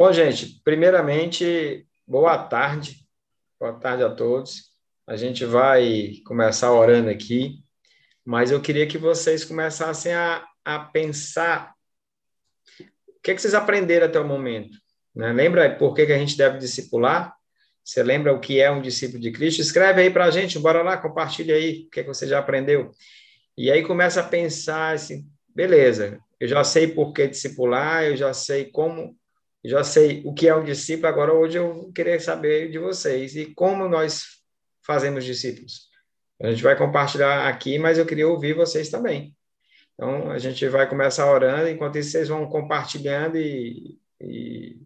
Bom, gente, primeiramente, boa tarde. Boa tarde a todos. A gente vai começar orando aqui, mas eu queria que vocês começassem a, a pensar o que, é que vocês aprenderam até o momento. Né? Lembra por que, que a gente deve discipular? Você lembra o que é um discípulo de Cristo? Escreve aí para a gente, bora lá, compartilha aí o que, é que você já aprendeu. E aí começa a pensar assim, beleza, eu já sei por que discipular, eu já sei como, já sei o que é um discípulo, agora hoje eu queria saber de vocês e como nós fazemos discípulos. A gente vai compartilhar aqui, mas eu queria ouvir vocês também. Então, a gente vai começar orando, enquanto isso vocês vão compartilhando e, e,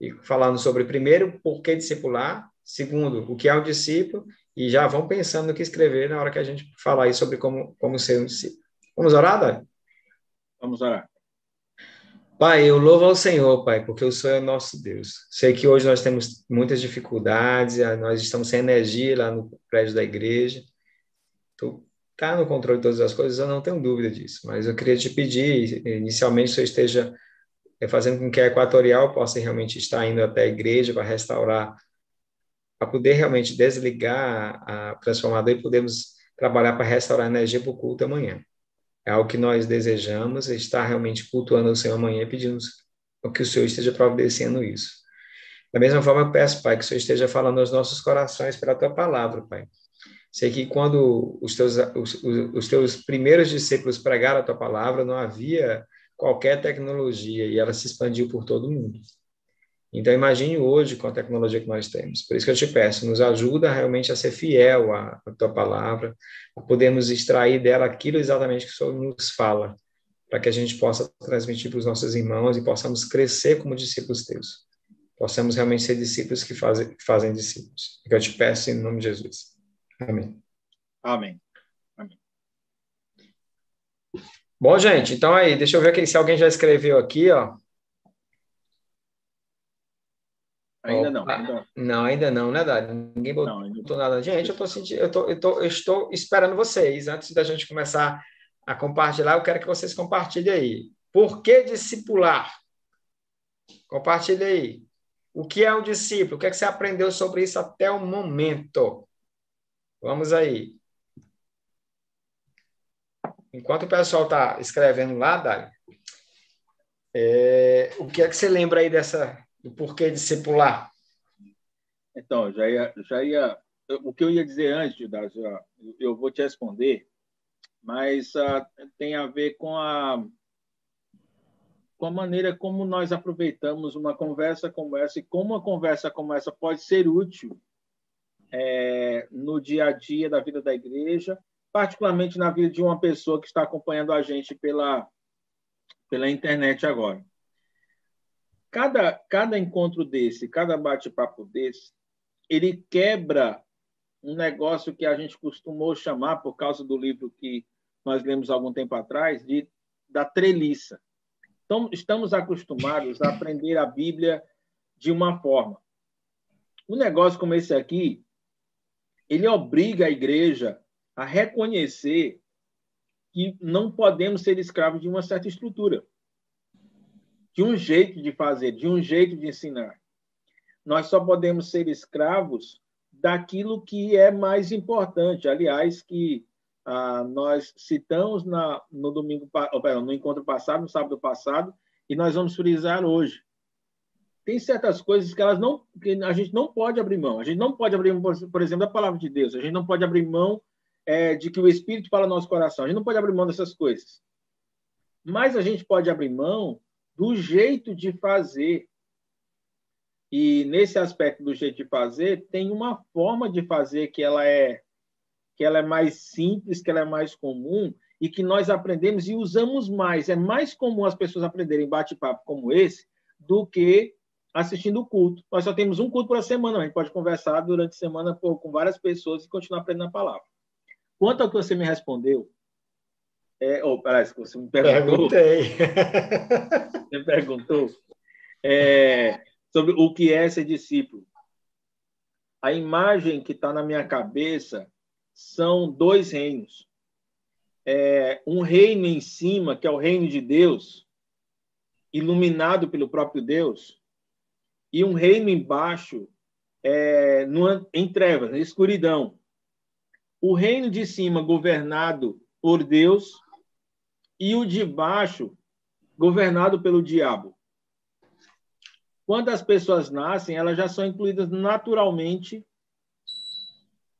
e falando sobre, primeiro, por que discipular, segundo, o que é um discípulo, e já vão pensando no que escrever na hora que a gente falar aí sobre como, como ser um discípulo. Vamos orar, Dani? Vamos orar. Pai, eu louvo ao Senhor, Pai, porque o Senhor é nosso Deus. Sei que hoje nós temos muitas dificuldades, nós estamos sem energia lá no prédio da igreja. Tu está no controle de todas as coisas, eu não tenho dúvida disso. Mas eu queria te pedir, inicialmente, o Senhor esteja eh, fazendo com que a Equatorial possa realmente estar indo até a igreja para restaurar, para poder realmente desligar a transformadora e podermos trabalhar para restaurar a energia para o culto amanhã. É algo que nós desejamos, estar realmente cultuando o Senhor amanhã e pedimos que o Senhor esteja providenciando isso. Da mesma forma, eu peço, Pai, que o Senhor esteja falando aos nossos corações pela Tua palavra, Pai. Sei que quando os teus, os, os teus primeiros discípulos pregaram a Tua palavra, não havia qualquer tecnologia e ela se expandiu por todo o mundo. Então, imagine hoje com a tecnologia que nós temos. Por isso que eu te peço, nos ajuda realmente a ser fiel à, à tua palavra, a podermos extrair dela aquilo exatamente que o Senhor nos fala, para que a gente possa transmitir para os nossos irmãos e possamos crescer como discípulos teus. Possamos realmente ser discípulos que fazem, que fazem discípulos. É que eu te peço em nome de Jesus. Amém. Amém. Amém. Bom, gente, então aí, deixa eu ver aqui, se alguém já escreveu aqui, ó. Ainda não, ainda não. ainda não, né, Dário? Ninguém botou não, nada. Gente, eu, tô sentindo, eu, tô, eu, tô, eu estou esperando vocês. Antes da gente começar a compartilhar, eu quero que vocês compartilhem aí. Por que discipular? Compartilhe aí. O que é um discípulo? O que, é que você aprendeu sobre isso até o momento? Vamos aí. Enquanto o pessoal está escrevendo lá, Dário, é, o que é que você lembra aí dessa, do porquê discipular? Então, já ia, já ia, o que eu ia dizer antes, da, eu vou te responder, mas uh, tem a ver com a com a maneira como nós aproveitamos uma conversa como essa e como uma conversa como essa pode ser útil é, no dia a dia da vida da igreja, particularmente na vida de uma pessoa que está acompanhando a gente pela pela internet agora cada, cada encontro desse, cada bate-papo desse, ele quebra um negócio que a gente costumou chamar, por causa do livro que nós lemos algum tempo atrás, de da treliça. Então, estamos acostumados a aprender a Bíblia de uma forma. Um negócio como esse aqui, ele obriga a igreja a reconhecer que não podemos ser escravos de uma certa estrutura de um jeito de fazer, de um jeito de ensinar. Nós só podemos ser escravos daquilo que é mais importante. Aliás, que ah, nós citamos na, no domingo, oh, no encontro passado, no sábado passado, e nós vamos frisar hoje. Tem certas coisas que elas não, que a gente não pode abrir mão. A gente não pode abrir mão, por exemplo, da palavra de Deus. A gente não pode abrir mão é, de que o Espírito fala no nosso coração. A gente não pode abrir mão dessas coisas. Mas a gente pode abrir mão do jeito de fazer. E nesse aspecto do jeito de fazer, tem uma forma de fazer que ela é que ela é mais simples, que ela é mais comum e que nós aprendemos e usamos mais. É mais comum as pessoas aprenderem bate-papo como esse do que assistindo o culto. Nós só temos um culto por semana, a gente pode conversar durante a semana com várias pessoas e continuar aprendendo a palavra. Quanto ao que você me respondeu, é, oh, parece que você me perguntou. Perguntei. você perguntou é, sobre o que é ser discípulo. A imagem que está na minha cabeça são dois reinos. É, um reino em cima, que é o reino de Deus, iluminado pelo próprio Deus, e um reino embaixo é, numa, em trevas, em escuridão. O reino de cima governado por Deus e o de baixo governado pelo diabo. Quando as pessoas nascem, elas já são incluídas naturalmente,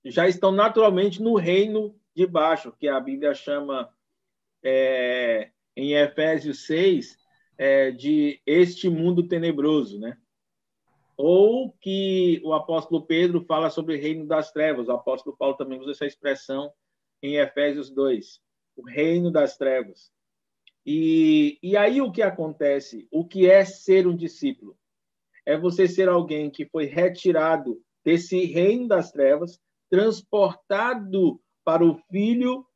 já estão naturalmente no reino de baixo, que a Bíblia chama é, em Efésios 6 é, de este mundo tenebroso, né? Ou que o apóstolo Pedro fala sobre o reino das trevas. O apóstolo Paulo também usa essa expressão em Efésios 2, o reino das trevas. E, e aí o que acontece? O que é ser um discípulo? É você ser alguém que foi retirado desse reino das trevas, transportado para o filho,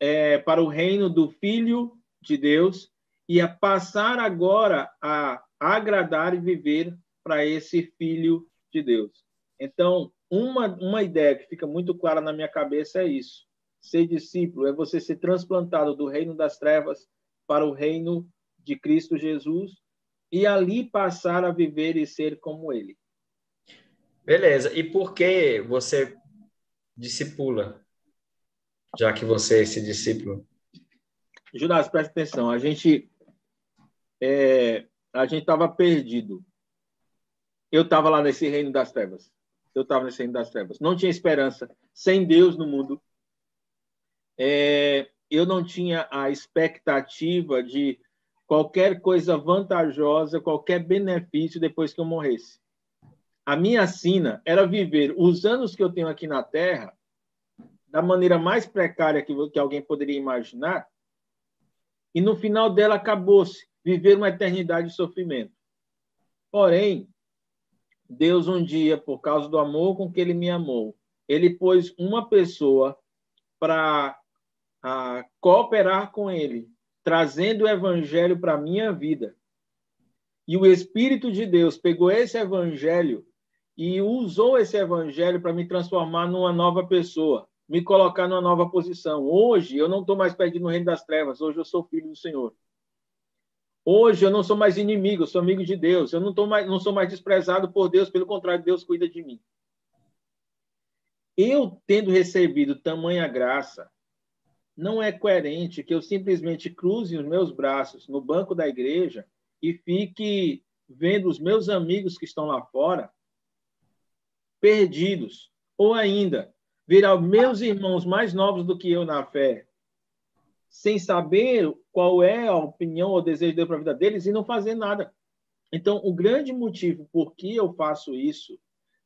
é, para o reino do filho de Deus, e a passar agora a agradar e viver para esse filho de Deus. Então, uma, uma ideia que fica muito clara na minha cabeça é isso. Ser discípulo é você ser transplantado do reino das trevas para o reino de Cristo Jesus e ali passar a viver e ser como ele. Beleza. E por que você discipula? Já que você é esse discípulo. Judas, presta atenção. A gente é, a gente estava perdido. Eu estava lá nesse reino das trevas. Eu estava nesse reino das trevas. Não tinha esperança. Sem Deus no mundo. É, eu não tinha a expectativa de qualquer coisa vantajosa, qualquer benefício depois que eu morresse. A minha sina era viver os anos que eu tenho aqui na Terra da maneira mais precária que, que alguém poderia imaginar, e no final dela acabou-se viver uma eternidade de sofrimento. Porém, Deus um dia, por causa do amor com que ele me amou, ele pôs uma pessoa para a cooperar com ele, trazendo o evangelho para a minha vida. E o Espírito de Deus pegou esse evangelho e usou esse evangelho para me transformar numa nova pessoa, me colocar numa nova posição. Hoje eu não estou mais perdido no reino das trevas, hoje eu sou filho do Senhor. Hoje eu não sou mais inimigo, eu sou amigo de Deus. Eu não, tô mais, não sou mais desprezado por Deus, pelo contrário, Deus cuida de mim. Eu tendo recebido tamanha graça, não é coerente que eu simplesmente cruze os meus braços no banco da igreja e fique vendo os meus amigos que estão lá fora perdidos, ou ainda virar meus irmãos mais novos do que eu na fé, sem saber qual é a opinião ou desejo de Deus para a vida deles e não fazer nada. Então, o grande motivo por que eu faço isso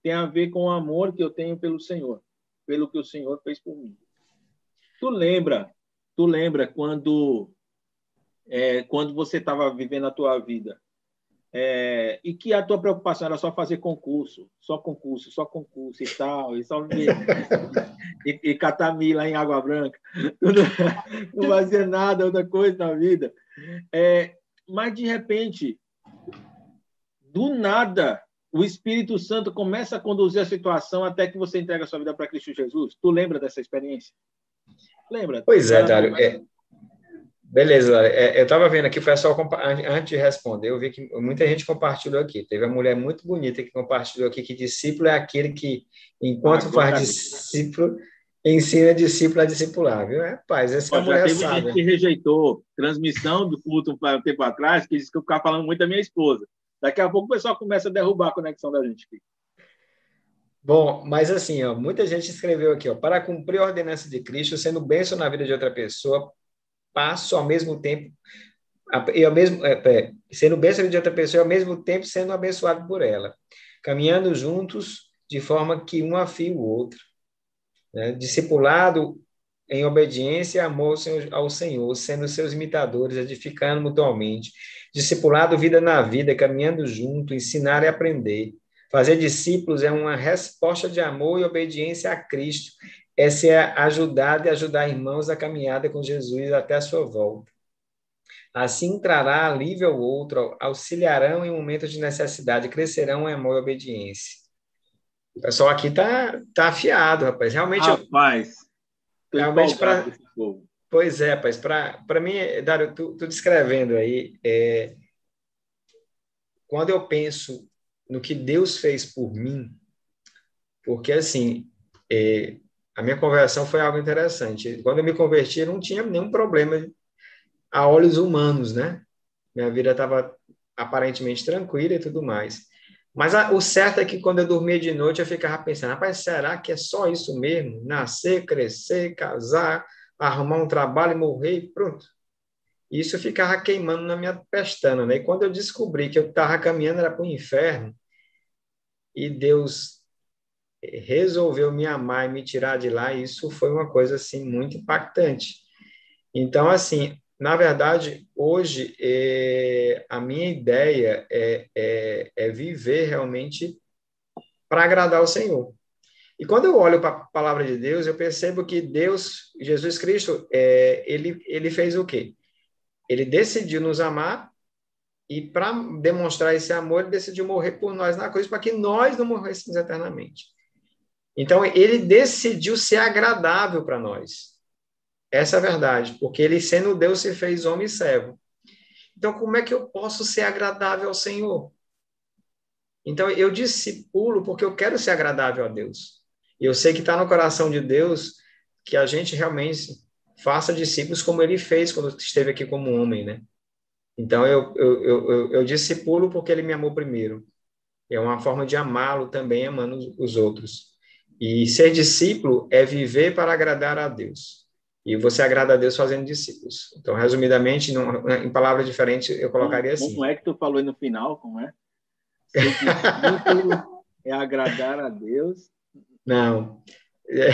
tem a ver com o amor que eu tenho pelo Senhor, pelo que o Senhor fez por mim. Tu lembra, tu lembra quando é, quando você estava vivendo a tua vida é, e que a tua preocupação era só fazer concurso, só concurso, só concurso e tal, e só e, e catar lá em Água Branca, não fazia nada, outra coisa na vida. É, mas de repente, do nada, o Espírito Santo começa a conduzir a situação até que você entrega a sua vida para Cristo Jesus. Tu lembra dessa experiência? Lembra? Pois é, Dário. É, beleza, é, eu estava vendo aqui, foi só antes de responder, eu vi que muita gente compartilhou aqui. Teve uma mulher muito bonita que compartilhou aqui que discípulo é aquele que, enquanto ah, faz discípulo, ensina discípulo a discipular, viu? É, paz, essa Ó, mulher teve sabe. gente que rejeitou transmissão do culto um tempo atrás, que disse que eu ficava falando muito da minha esposa. Daqui a pouco o pessoal começa a derrubar a conexão da gente aqui. Bom, mas assim, ó, muita gente escreveu aqui, ó, para cumprir a ordenança de Cristo, sendo bênção na vida de outra pessoa, passo ao mesmo tempo, e ao mesmo, é, é, sendo bênção de outra pessoa, ao mesmo tempo sendo abençoado por ela, caminhando juntos de forma que um afie o outro. Né? Discipulado em obediência e amor ao Senhor, sendo seus imitadores, edificando mutuamente. Discipulado vida na vida, caminhando junto, ensinar e aprender Fazer discípulos é uma resposta de amor e obediência a Cristo. Essa é ajudar e ajudar irmãos a caminhada com Jesus até a sua volta. Assim trará alívio ao outro, auxiliarão em momentos de necessidade, crescerão em amor e obediência. O pessoal aqui tá, tá afiado, rapaz. Realmente. Rapaz, eu, realmente para. Pois é, rapaz. Para mim, Dário, tu, tu descrevendo aí, é, quando eu penso no que Deus fez por mim, porque assim, é, a minha conversão foi algo interessante. Quando eu me converti, eu não tinha nenhum problema a olhos humanos, né? Minha vida estava aparentemente tranquila e tudo mais. Mas a, o certo é que quando eu dormia de noite, eu ficava pensando, rapaz, será que é só isso mesmo? Nascer, crescer, casar, arrumar um trabalho e morrer e pronto. Isso ficava queimando na minha pestana, né? E quando eu descobri que eu estava caminhando era para o inferno, e Deus resolveu me amar e me tirar de lá, isso foi uma coisa assim muito impactante. Então, assim, na verdade, hoje é, a minha ideia é, é, é viver realmente para agradar o Senhor. E quando eu olho para a palavra de Deus, eu percebo que Deus, Jesus Cristo, é, ele, ele fez o quê? Ele decidiu nos amar e para demonstrar esse amor, ele decidiu morrer por nós na cruz para que nós não morrêssemos eternamente. Então, ele decidiu ser agradável para nós. Essa é a verdade, porque ele, sendo Deus, se fez homem e servo. Então, como é que eu posso ser agradável ao Senhor? Então, eu discipulo porque eu quero ser agradável a Deus. Eu sei que está no coração de Deus que a gente realmente faça discípulos como ele fez quando esteve aqui como homem, né? Então, eu, eu, eu, eu, discipulo porque ele me amou primeiro. É uma forma de amá-lo também, amando os outros. E ser discípulo é viver para agradar a Deus. E você agrada a Deus fazendo discípulos. Então, resumidamente, em palavras diferentes, eu colocaria assim. Como é que tu falou aí no final? Como é? É agradar a Deus. Não. É.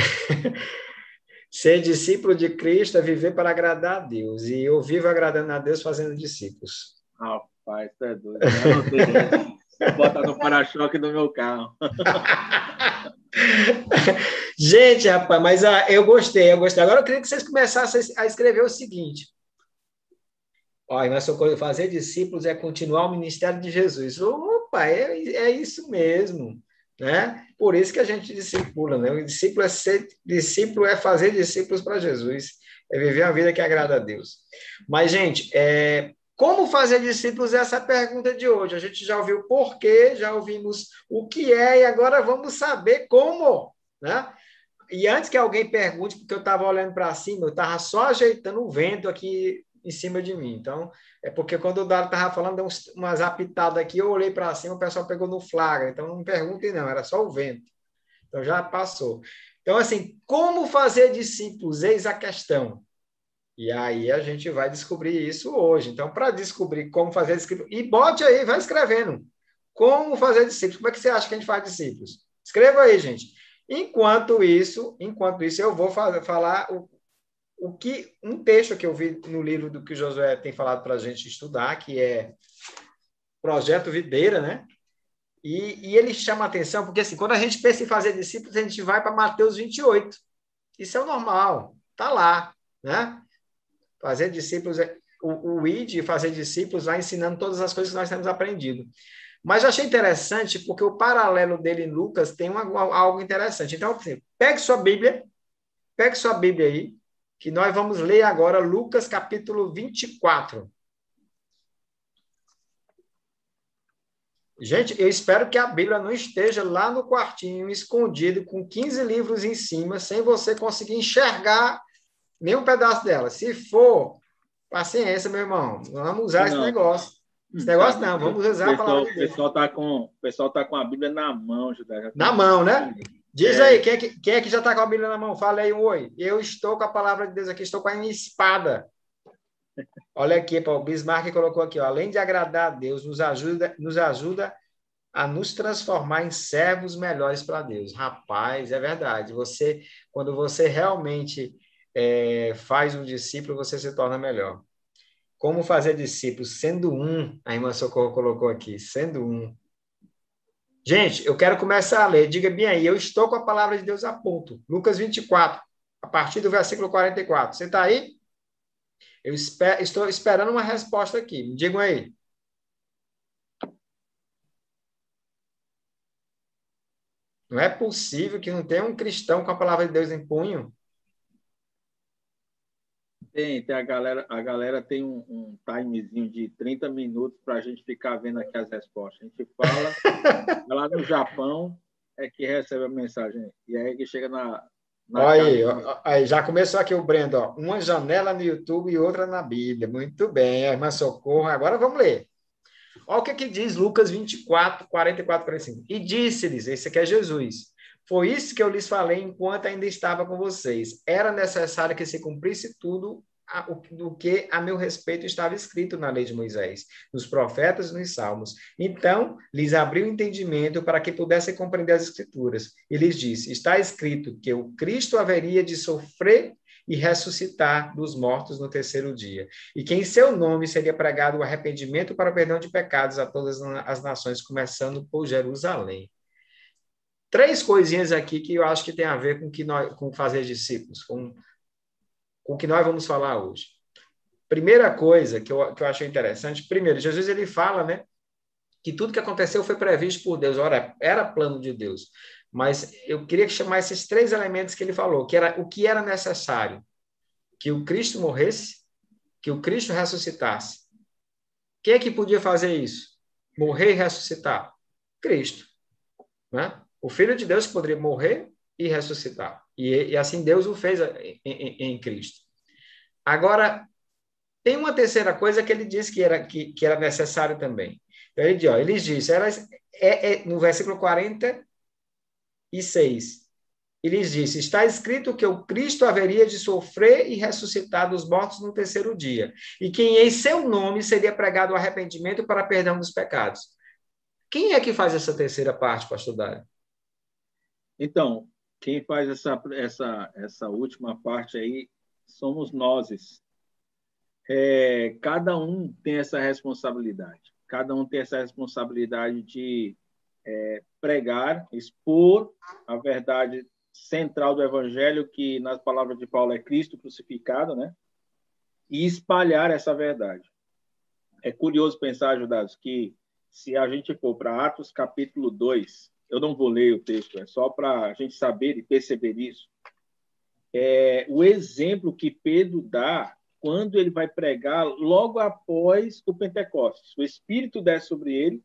Ser discípulo de Cristo é viver para agradar a Deus. E eu vivo agradando a Deus fazendo discípulos. Rapaz, tu é doido. Eu não sei. Bota no para-choque do meu carro. Gente, rapaz, mas ah, eu gostei, eu gostei. Agora eu queria que vocês começassem a escrever o seguinte. Olha, nossa coisa, fazer discípulos é continuar o ministério de Jesus. Opa, é, é isso mesmo. Né? Por isso que a gente discipula, né? O discípulo é ser discípulo é fazer discípulos para Jesus, é viver uma vida que agrada a Deus. Mas gente, é, como fazer discípulos? Essa é a pergunta de hoje. A gente já ouviu o porquê, já ouvimos o que é e agora vamos saber como, né? E antes que alguém pergunte, porque eu estava olhando para cima, eu estava só ajeitando o vento aqui em cima de mim. Então, é porque quando o Dário estava falando, deu umas apitadas aqui, eu olhei para cima, o pessoal pegou no flagra. Então, não perguntem, não, era só o vento. Então, já passou. Então, assim, como fazer discípulos? Eis a questão. E aí a gente vai descobrir isso hoje. Então, para descobrir como fazer discípulos, e bote aí, vai escrevendo. Como fazer discípulos? Como é que você acha que a gente faz discípulos? Escreva aí, gente. Enquanto isso, enquanto isso, eu vou falar o, o que um texto que eu vi no livro do que o Josué tem falado para a gente estudar, que é Projeto Videira, né? E, e, ele chama atenção, porque assim, quando a gente pensa em fazer discípulos, a gente vai para Mateus 28. Isso é o normal, tá lá, né? Fazer discípulos, é, o, o ID, fazer discípulos, vai ensinando todas as coisas que nós temos aprendido. Mas eu achei interessante, porque o paralelo dele em Lucas tem uma, algo interessante. Então, assim, pegue sua Bíblia, pegue sua Bíblia aí, que nós vamos ler agora Lucas capítulo 24. Gente, eu espero que a Bíblia não esteja lá no quartinho, escondido, com 15 livros em cima, sem você conseguir enxergar nenhum pedaço dela. Se for, paciência, meu irmão. Vamos usar não. esse negócio. Esse negócio não, vamos usar pessoal, a palavra de Deus. O pessoal está com, pessoal tá com a Bíblia na mão, Judá. Na mão, né? Diz é. aí, quem é, que, quem é que já está com a Bíblia na mão? Fala aí um oi. Eu estou com a palavra de Deus aqui, estou com a minha espada. Olha aqui, o Bismarck colocou aqui, ó, além de agradar a Deus, nos ajuda, nos ajuda a nos transformar em servos melhores para Deus. Rapaz, é verdade. Você, quando você realmente é, faz um discípulo, você se torna melhor. Como fazer discípulos? Sendo um, a irmã Socorro colocou aqui, sendo um. Gente, eu quero começar a ler. Diga bem aí, eu estou com a palavra de Deus a ponto. Lucas 24, a partir do versículo 44. Você está aí? Eu esper, estou esperando uma resposta aqui. Me digam aí. Não é possível que não tenha um cristão com a palavra de Deus em punho. Tem, tem a galera, a galera tem um, um timezinho de 30 minutos para a gente ficar vendo aqui as respostas. A gente fala, lá no Japão é que recebe a mensagem. E aí que chega na. na aí, ó, aí, já começou aqui o Brendo, ó. Uma janela no YouTube e outra na Bíblia. Muito bem, a irmã Socorro. Agora vamos ler. Olha o que, que diz Lucas 24, 44, 45. E disse-lhes: esse aqui é Jesus. Foi isso que eu lhes falei enquanto ainda estava com vocês. Era necessário que se cumprisse tudo do que a meu respeito estava escrito na lei de Moisés, nos profetas e nos salmos. Então, lhes abriu o entendimento para que pudessem compreender as escrituras. E lhes disse: Está escrito que o Cristo haveria de sofrer e ressuscitar dos mortos no terceiro dia, e que em seu nome seria pregado o arrependimento para o perdão de pecados a todas as nações, começando por Jerusalém. Três coisinhas aqui que eu acho que tem a ver com que nós, com fazer discípulos, com, com o que nós vamos falar hoje. Primeira coisa que eu, que eu achei interessante, primeiro, Jesus ele fala, né, que tudo que aconteceu foi previsto por Deus. Ora, era plano de Deus. Mas eu queria chamar esses três elementos que ele falou, que era o que era necessário: que o Cristo morresse, que o Cristo ressuscitasse. Quem é que podia fazer isso? Morrer e ressuscitar? Cristo. Né? O Filho de Deus poderia morrer e ressuscitar. E, e assim Deus o fez em, em, em, Cristo. Agora, tem uma terceira coisa que ele disse que era, que, que era necessário também. Então, ele, ó, ele disse, elas, é, é, no versículo 40, e 6. E lhes disse: Está escrito que o Cristo haveria de sofrer e ressuscitar dos mortos no terceiro dia, e que em seu nome seria pregado o arrependimento para perdão dos pecados. Quem é que faz essa terceira parte, pastor Dário? Então, quem faz essa, essa, essa última parte aí somos nós. É, cada um tem essa responsabilidade. Cada um tem essa responsabilidade de é, pregar, expor a verdade central do Evangelho, que nas palavras de Paulo é Cristo crucificado, né? E espalhar essa verdade. É curioso pensar, ajudados, que se a gente for para Atos capítulo 2, eu não vou ler o texto, é só para a gente saber e perceber isso. É, o exemplo que Pedro dá quando ele vai pregar logo após o Pentecostes. O Espírito desce sobre ele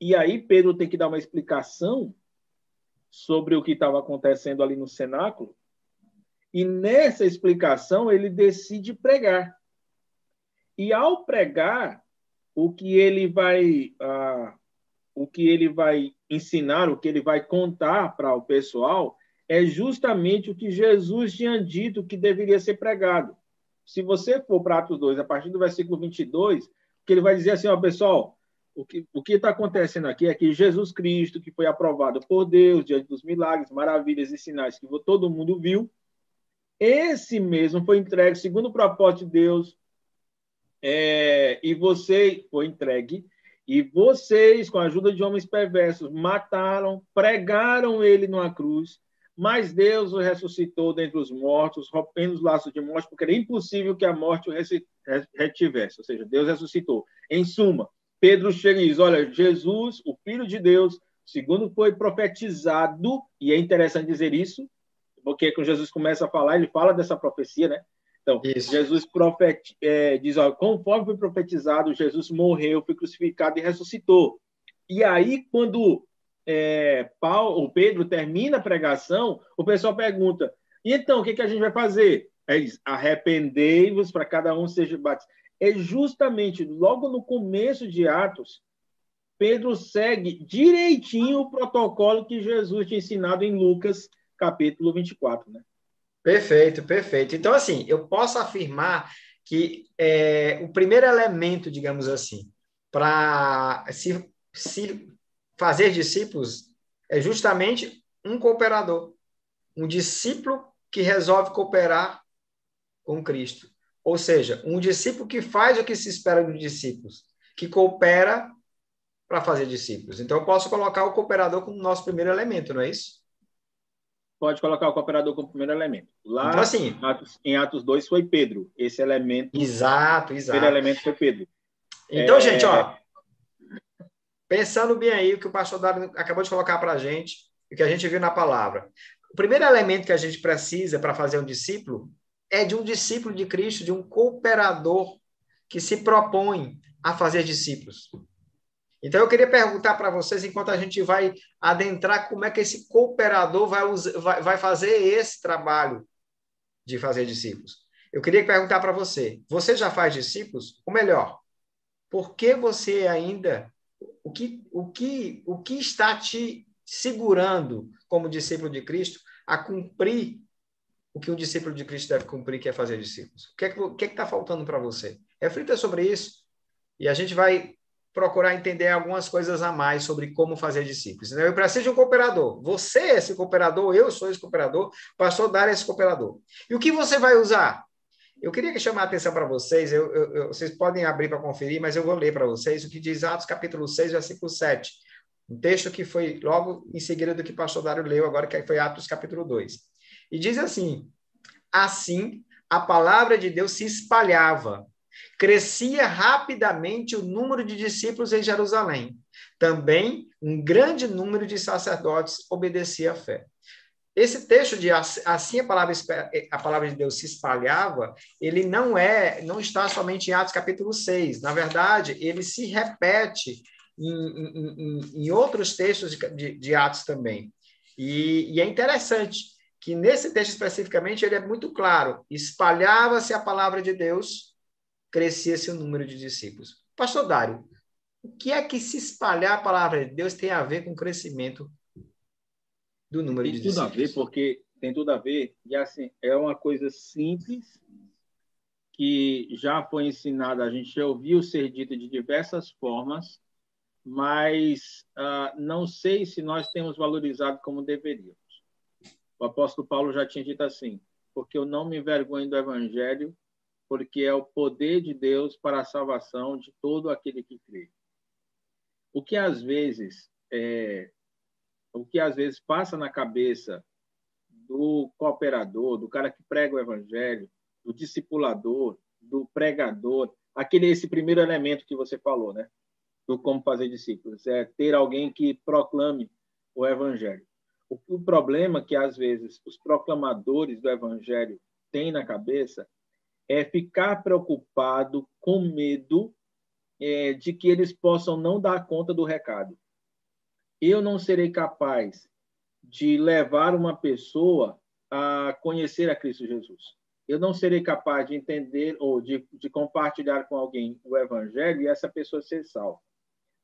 e aí Pedro tem que dar uma explicação sobre o que estava acontecendo ali no cenáculo. E nessa explicação ele decide pregar. E ao pregar, o que ele vai, ah, o que ele vai ensinar, o que ele vai contar para o pessoal, é justamente o que Jesus tinha dito que deveria ser pregado. Se você for para Atos 2, a partir do versículo 22, que ele vai dizer assim, ó, pessoal, o que o está acontecendo aqui é que Jesus Cristo, que foi aprovado por Deus diante dos milagres, maravilhas e sinais que todo mundo viu, esse mesmo foi entregue segundo o propósito de Deus, é, e você foi entregue, e vocês, com a ajuda de homens perversos, mataram, pregaram ele numa cruz, mas Deus o ressuscitou dentre os mortos, rompendo os laços de morte, porque era impossível que a morte o retivesse. Ou seja, Deus ressuscitou. Em suma, Pedro chega e diz: Olha, Jesus, o Filho de Deus, segundo foi profetizado, e é interessante dizer isso, porque quando Jesus começa a falar, ele fala dessa profecia, né? Então, isso. Jesus profet, é, diz: olha, conforme foi profetizado, Jesus morreu, foi crucificado e ressuscitou. E aí, quando é, Paulo, o Pedro termina a pregação, o pessoal pergunta: e então, o que, que a gente vai fazer? Aí diz: arrependei-vos para cada um seja batizado é justamente logo no começo de Atos, Pedro segue direitinho o protocolo que Jesus tinha ensinado em Lucas, capítulo 24. Né? Perfeito, perfeito. Então, assim, eu posso afirmar que é, o primeiro elemento, digamos assim, para se, se fazer discípulos é justamente um cooperador, um discípulo que resolve cooperar com Cristo. Ou seja, um discípulo que faz o que se espera dos discípulos, que coopera para fazer discípulos. Então, eu posso colocar o cooperador como nosso primeiro elemento, não é isso? Pode colocar o cooperador como primeiro elemento. Lá então, assim, Atos, em Atos 2 foi Pedro. Esse elemento. Exato, exato. Primeiro elemento foi Pedro. Então, é... gente, ó. Pensando bem aí o que o pastor Dário acabou de colocar para a gente, o que a gente viu na palavra. O primeiro elemento que a gente precisa para fazer um discípulo é de um discípulo de Cristo, de um cooperador que se propõe a fazer discípulos. Então, eu queria perguntar para vocês, enquanto a gente vai adentrar, como é que esse cooperador vai, vai, vai fazer esse trabalho de fazer discípulos. Eu queria perguntar para você: você já faz discípulos? Ou melhor, por que você ainda. O que, o que, o que está te segurando como discípulo de Cristo a cumprir o que um discípulo de Cristo deve cumprir, que é fazer discípulos? O que é que está é faltando para você? Reflita sobre isso e a gente vai procurar entender algumas coisas a mais sobre como fazer discípulos. Eu preciso de um cooperador. Você é esse cooperador, eu sou esse cooperador, pastor Dar é esse cooperador. E o que você vai usar? Eu queria chamar a atenção para vocês, eu, eu, vocês podem abrir para conferir, mas eu vou ler para vocês o que diz Atos capítulo 6, versículo 7. Um texto que foi logo em seguida do que o pastor Dário leu, agora que foi Atos capítulo 2. E diz assim: Assim, a palavra de Deus se espalhava, crescia rapidamente o número de discípulos em Jerusalém. Também um grande número de sacerdotes obedecia à fé. Esse texto de assim a palavra, a palavra de Deus se espalhava, ele não é, não está somente em Atos capítulo 6. Na verdade, ele se repete em, em, em outros textos de, de, de Atos também. E, e, é interessante que nesse texto especificamente ele é muito claro: espalhava-se a palavra de Deus, crescia-se o número de discípulos. Pastor Dário, o que é que se espalhar a palavra de Deus tem a ver com o crescimento do número tem de tudo discípulos. a ver, porque tem tudo a ver, e assim, é uma coisa simples que já foi ensinada, a gente já ouviu ser dito de diversas formas, mas uh, não sei se nós temos valorizado como deveríamos. O apóstolo Paulo já tinha dito assim: porque eu não me envergonho do evangelho, porque é o poder de Deus para a salvação de todo aquele que crê. O que às vezes é, o que às vezes passa na cabeça do cooperador, do cara que prega o evangelho, do discipulador, do pregador, aquele esse primeiro elemento que você falou, né? Do como fazer discípulos, é ter alguém que proclame o evangelho. O, o problema que às vezes os proclamadores do evangelho têm na cabeça é ficar preocupado com medo é, de que eles possam não dar conta do recado eu não serei capaz de levar uma pessoa a conhecer a Cristo Jesus. Eu não serei capaz de entender ou de, de compartilhar com alguém o Evangelho e essa pessoa ser salva.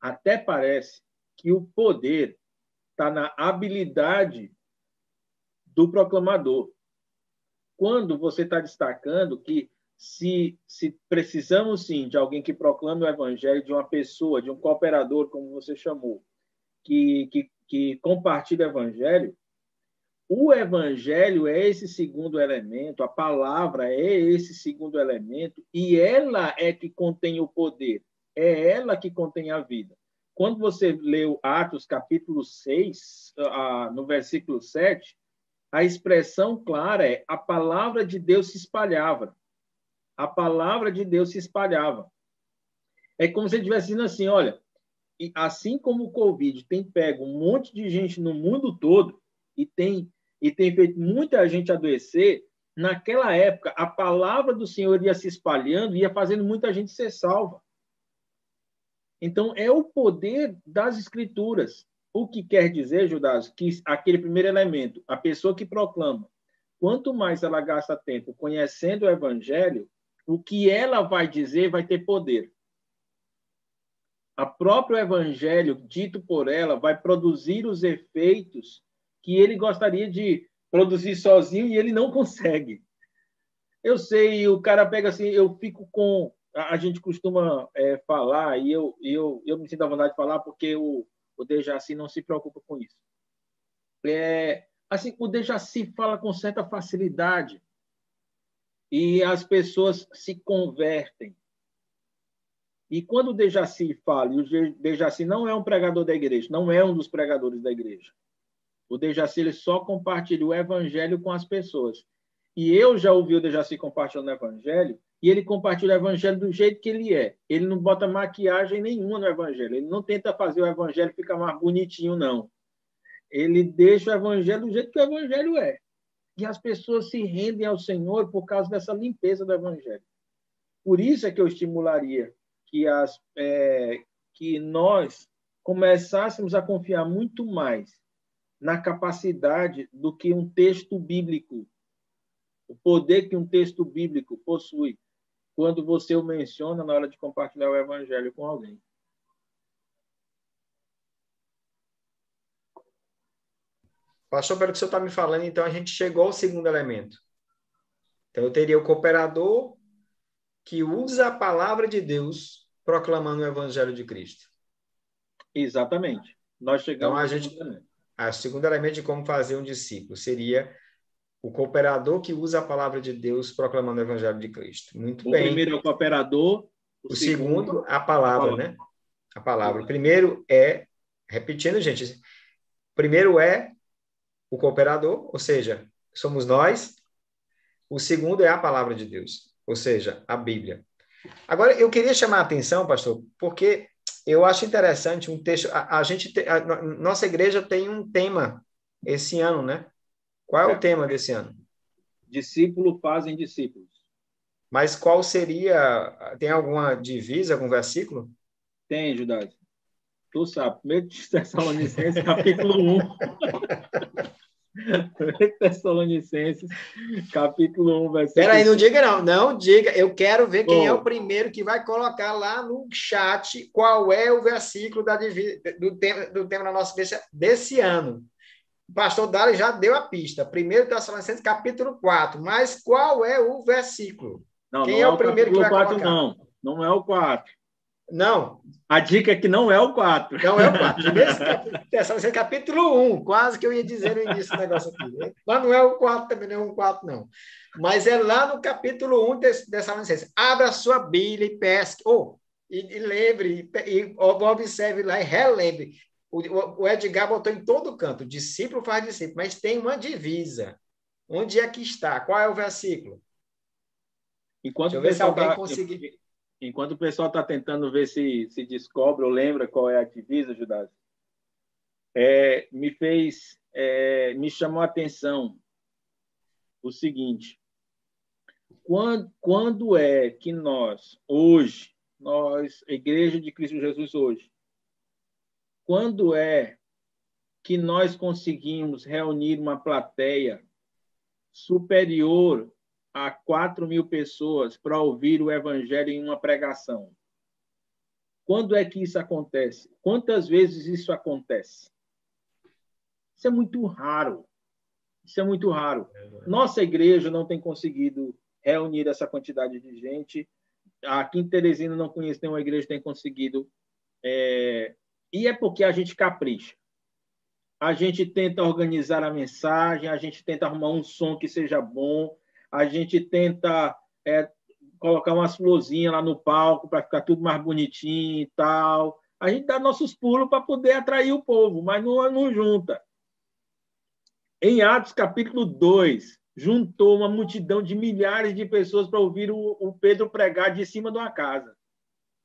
Até parece que o poder está na habilidade do proclamador. Quando você está destacando que se, se precisamos sim de alguém que proclame o evangelho, de uma pessoa, de um cooperador, como você chamou, que, que, que compartilha o evangelho, o evangelho é esse segundo elemento, a palavra é esse segundo elemento, e ela é que contém o poder, é ela que contém a vida. Quando você leu Atos capítulo 6, no versículo 7, a expressão clara é a palavra de Deus se espalhava. A palavra de Deus se espalhava. É como se ele estivesse dizendo assim: olha, assim como o Covid tem pego um monte de gente no mundo todo e tem, e tem feito muita gente adoecer, naquela época a palavra do Senhor ia se espalhando e ia fazendo muita gente ser salva. Então, é o poder das Escrituras. O que quer dizer, Judas, que aquele primeiro elemento, a pessoa que proclama, quanto mais ela gasta tempo conhecendo o Evangelho, o que ela vai dizer vai ter poder a próprio evangelho dito por ela vai produzir os efeitos que ele gostaria de produzir sozinho e ele não consegue. Eu sei, o cara pega assim, eu fico com. A gente costuma é, falar, e eu, eu, eu me sinto à vontade de falar, porque o, o Dejaci não se preocupa com isso. É, assim, o Dejaci fala com certa facilidade e as pessoas se convertem. E quando o Dejaci fala, e o Dejaci não é um pregador da igreja, não é um dos pregadores da igreja. O Dejaci ele só compartilha o evangelho com as pessoas. E eu já ouvi o Dejaci compartilhando o evangelho, e ele compartilha o evangelho do jeito que ele é. Ele não bota maquiagem nenhuma no evangelho. Ele não tenta fazer o evangelho ficar mais bonitinho, não. Ele deixa o evangelho do jeito que o evangelho é. E as pessoas se rendem ao Senhor por causa dessa limpeza do Evangelho. Por isso é que eu estimularia que, as, é, que nós começássemos a confiar muito mais na capacidade do que um texto bíblico, o poder que um texto bíblico possui quando você o menciona na hora de compartilhar o evangelho com alguém. Pastor, pelo que o senhor está me falando, então a gente chegou ao segundo elemento. Então eu teria o cooperador que usa a palavra de Deus proclamando o evangelho de Cristo. Exatamente. Nós chegamos então, a gente, a segundo elemento de como fazer um discípulo seria o cooperador que usa a palavra de Deus proclamando o evangelho de Cristo. Muito o bem. O primeiro é o cooperador. O, o segundo, segundo, a palavra, a palavra, né? A palavra. O primeiro é, repetindo, gente, primeiro é o cooperador, ou seja, somos nós. O segundo é a palavra de Deus, ou seja, a Bíblia. Agora, eu queria chamar a atenção, pastor, porque eu acho interessante um texto. A, a gente, te, a, nossa igreja tem um tema esse ano, né? Qual é, é o tema desse ano? Discípulo fazem discípulos. Mas qual seria? Tem alguma divisa com versículo? Tem, Judas. Tu sabe, 1 Tessalonicenses, capítulo 1. Tessalonicenses, capítulo 1, versículo. Peraí, não diga não, não diga. Eu quero ver quem oh. é o primeiro que vai colocar lá no chat qual é o versículo da, do, tema, do tema da nossa desse, desse ano. O pastor Dali já deu a pista. Primeiro Tessalonicenses, capítulo 4. Mas qual é o versículo? Não, quem não é, é o primeiro que vai 4, colocar? Não, não é o 4. Não. A dica é que não é o 4. Não é o 4. Nesse capítulo 1, quase que eu ia dizer no início do negócio aqui. Né? Mas não é o 4 também, não é o 4, não. Mas é lá no capítulo 1 desse, dessa licença. Abra sua Bíblia e pesque. Oh, e, e lembre, e, e observe lá e relembre. O, o Edgar botou em todo canto, discípulo faz discípulo, mas tem uma divisa. Onde é que está? Qual é o versículo? Enquanto Deixa eu ver se alguém tá... conseguir enquanto o pessoal está tentando ver se, se descobre ou lembra qual é a divisa, Judas, é, me fez, é, me chamou a atenção o seguinte: quando, quando é que nós, hoje, nós, Igreja de Cristo Jesus hoje, quando é que nós conseguimos reunir uma plateia superior a 4 mil pessoas para ouvir o evangelho em uma pregação. Quando é que isso acontece? Quantas vezes isso acontece? Isso é muito raro. Isso é muito raro. Nossa igreja não tem conseguido reunir essa quantidade de gente. Aqui em Teresina não conheço nenhuma igreja que tem conseguido. É... E é porque a gente capricha. A gente tenta organizar a mensagem, a gente tenta arrumar um som que seja bom, a gente tenta é, colocar umas florzinhas lá no palco para ficar tudo mais bonitinho e tal. A gente dá nossos pulos para poder atrair o povo, mas não, não junta. Em Atos, capítulo 2, juntou uma multidão de milhares de pessoas para ouvir o, o, Pedro pregar de cima de uma casa.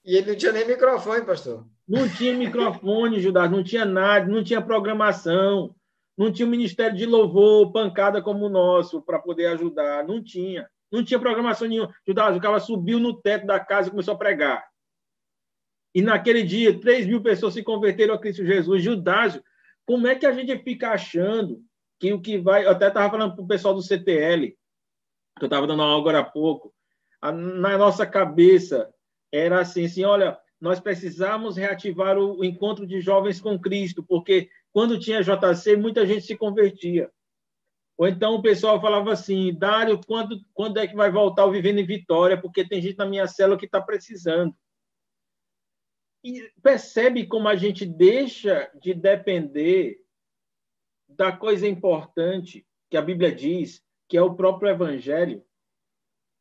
E ele não tinha nem microfone, pastor. Não tinha microfone, Judas, não tinha nada, não tinha programação não tinha um ministério de louvor, pancada como o nosso, para poder ajudar. Não tinha. Não tinha programação nenhuma. O cara subiu no teto da casa e começou a pregar. E naquele dia, 3 mil pessoas se converteram a Cristo Jesus. Judásio, como é que a gente fica achando que o que vai. Eu até estava falando para o pessoal do CTL, que eu estava dando aula agora há pouco. Na nossa cabeça era assim, assim: olha, nós precisamos reativar o encontro de jovens com Cristo, porque quando tinha JC, muita gente se convertia. Ou então o pessoal falava assim, Dário, quando, quando é que vai voltar o Vivendo em Vitória? Porque tem gente na minha célula que está precisando. E percebe como a gente deixa de depender da coisa importante que a Bíblia diz, que é o próprio Evangelho.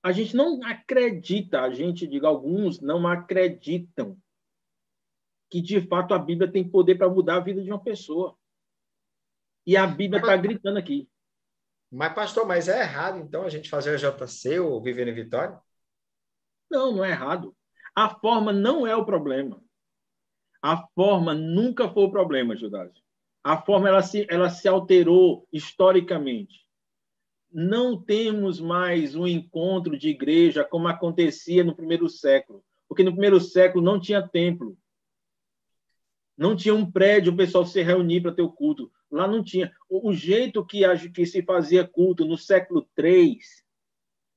A gente não acredita, a gente, diga, alguns não acreditam que de fato a Bíblia tem poder para mudar a vida de uma pessoa. E a Bíblia está gritando aqui. Mas, pastor, mas é errado, então, a gente fazer o JC ou viver em Vitória? Não, não é errado. A forma não é o problema. A forma nunca foi o problema, Judas. A forma ela se, ela se alterou historicamente. não temos mais um encontro de igreja como acontecia no primeiro século, porque no primeiro século não tinha templo. Não tinha um prédio o pessoal se reunir para ter o culto. Lá não tinha. O, jeito que, que se fazia culto no século III,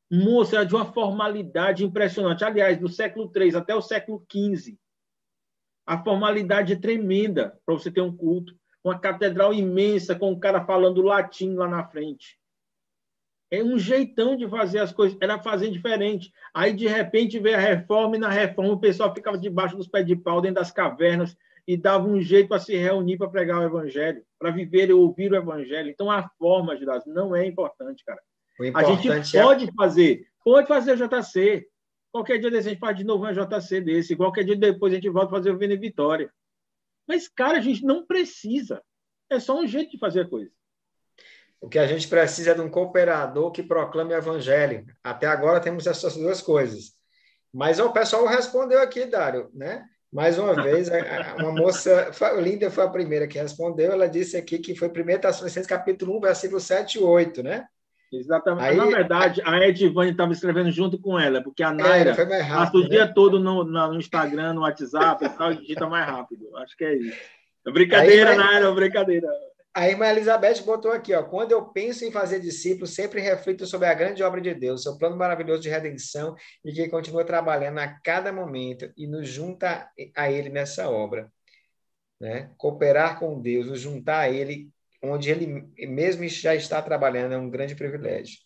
moça, de uma formalidade impressionante. Aliás, do século III até o século XV, a formalidade é tremenda para você ter um culto. Uma catedral imensa, com o cara falando latim lá na frente. É um jeitão de fazer as coisas, era fazer diferente. Aí, de repente, veio a reforma, e na reforma o pessoal ficava debaixo dos pés de pau, dentro das cavernas, e dava um jeito para se reunir para pregar o evangelho, para viver e ouvir o evangelho. Então, a forma, Judas, não é importante, cara. a gente é pode fazer, pode fazer o JC. Qualquer dia desse a gente faz de novo um JC desse. Qualquer dia depois a gente volta a fazer o Vini Vitória. Mas, cara, a gente não precisa. É só um jeito de fazer a coisa. O que a gente precisa é de um cooperador que proclame o evangelho. Até agora temos essas duas coisas. Mas o pessoal respondeu aqui, Dário, né? Mais uma vez, uma moça, Linda foi a primeira que respondeu, ela disse aqui que foi 1 Tessalonicenses capítulo 1, versículo 7 e 8, né? Exatamente. Aí, Na verdade, a Edivane estava escrevendo junto com ela, porque a é, Naira é, passa o né? dia todo no, no, Instagram, no WhatsApp e tal, e digita mais rápido. Acho que é isso. Brincadeira, aí, Naira, brincadeira. A irmã Elizabeth botou aqui, ó, quando eu penso em fazer discípulos, sempre reflito sobre a grande obra de Deus, seu plano maravilhoso de redenção e que continua trabalhando a cada momento e nos junta a ele nessa obra. Né? Cooperar com Deus, nos juntar a ele, onde ele mesmo já está trabalhando, é um grande privilégio.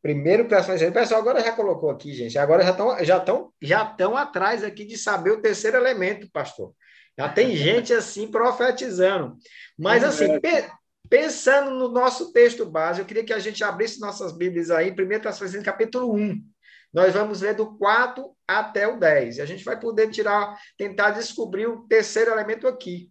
Primeiro, o pessoal agora já colocou aqui, gente, agora já estão já estão já estão atrás aqui de saber o terceiro elemento, pastor. Já tem gente assim profetizando. Mas assim, pe pensando no nosso texto base, eu queria que a gente abrisse nossas Bíblias aí, 1 Tessalonicenses capítulo 1. Nós vamos ler do 4 até o 10. E a gente vai poder tirar, tentar descobrir o terceiro elemento aqui.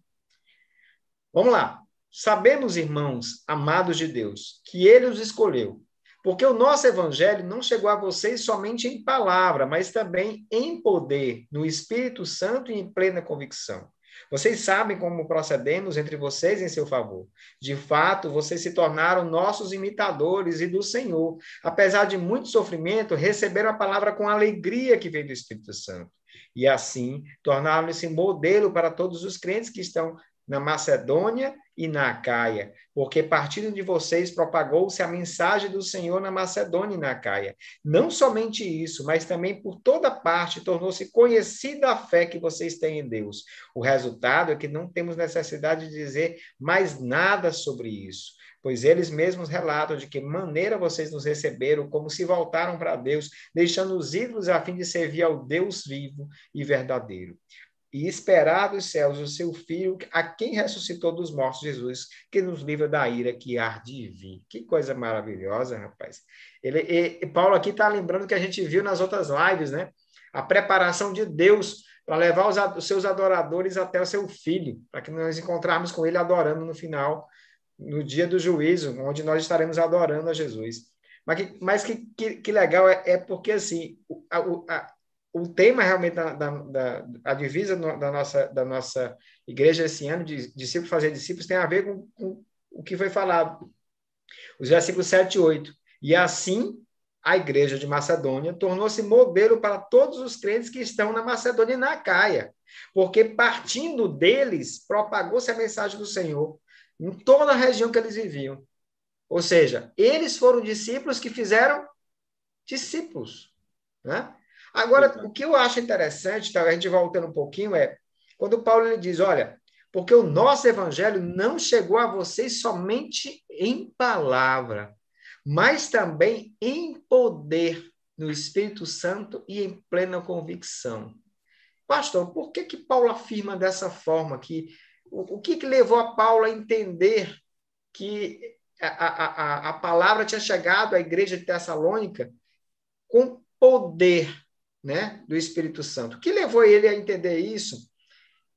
Vamos lá. Sabemos, irmãos, amados de Deus, que ele os escolheu porque o nosso evangelho não chegou a vocês somente em palavra, mas também em poder, no Espírito Santo e em plena convicção. Vocês sabem como procedemos entre vocês em seu favor. De fato, vocês se tornaram nossos imitadores e do Senhor. Apesar de muito sofrimento, receberam a palavra com alegria que veio do Espírito Santo. E assim, tornaram-se modelo para todos os crentes que estão na Macedônia e na Acaia, porque partindo de vocês propagou-se a mensagem do Senhor na Macedônia e na Acaia. Não somente isso, mas também por toda parte tornou-se conhecida a fé que vocês têm em Deus. O resultado é que não temos necessidade de dizer mais nada sobre isso pois eles mesmos relatam de que maneira vocês nos receberam, como se voltaram para Deus, deixando os ídolos a fim de servir ao Deus vivo e verdadeiro e esperar dos céus o seu Filho, a quem ressuscitou dos mortos, Jesus, que nos livra da ira que há de vir. Que coisa maravilhosa, rapaz. Ele, e, Paulo aqui está lembrando que a gente viu nas outras lives, né? A preparação de Deus para levar os, os, seus adoradores até o seu Filho, para que nós encontrarmos com ele adorando no final, no dia do juízo, onde nós estaremos adorando a Jesus. Mas que, mas que, que, que legal é, é porque, assim, a, o tema realmente da, da, da a divisa da nossa, da nossa igreja esse ano, de discípulos fazer discípulos, tem a ver com, com o que foi falado. Os versículos 7 e 8. E assim, a igreja de Macedônia tornou-se modelo para todos os crentes que estão na Macedônia e na Caia, porque partindo deles, propagou-se a mensagem do Senhor em toda a região que eles viviam. Ou seja, eles foram discípulos que fizeram discípulos. Né? Agora, o que eu acho interessante, tá, a gente voltando um pouquinho, é quando Paulo ele diz: olha, porque o nosso evangelho não chegou a vocês somente em palavra, mas também em poder no Espírito Santo e em plena convicção. Pastor, por que que Paulo afirma dessa forma que o, o que, que levou a Paulo a entender que a, a, a, a palavra tinha chegado à igreja de Tessalônica com poder né, do Espírito Santo. O que levou ele a entender isso?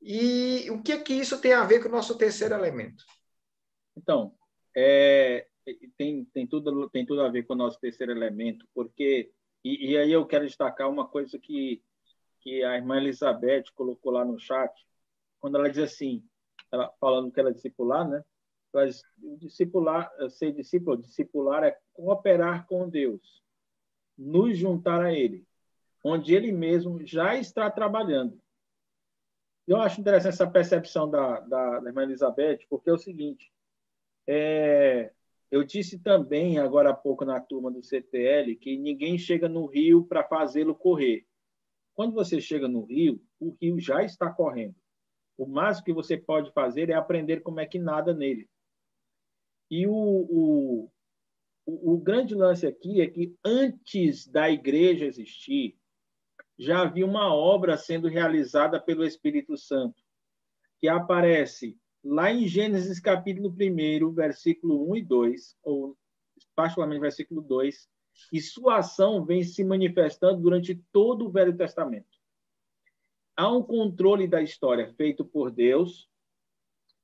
E o que que isso tem a ver com o nosso terceiro elemento? Então, é, tem, tem, tudo, tem tudo a ver com o nosso terceiro elemento, porque, e, e, aí eu quero destacar uma coisa que, que a irmã Elizabeth colocou lá no chat, quando ela diz assim, ela, falando que ela é discipular, né? discipular, ser discípulo, discipular é cooperar com Deus, nos juntar a Ele, onde Ele mesmo já está trabalhando. Eu acho interessante essa percepção da, da, da irmã Elizabeth, porque é o seguinte: é, eu disse também, agora há pouco, na turma do CTL, que ninguém chega no rio para fazê-lo correr. Quando você chega no rio, o rio já está correndo. O máximo que você pode fazer é aprender como é que nada nele. E o, o, o, o grande lance aqui é que antes da igreja existir, já havia uma obra sendo realizada pelo Espírito Santo, que aparece lá em Gênesis capítulo 1, versículo 1 e 2, ou particularmente versículo 2, e sua ação vem se manifestando durante todo o Velho Testamento. Há um controle da história feito por Deus,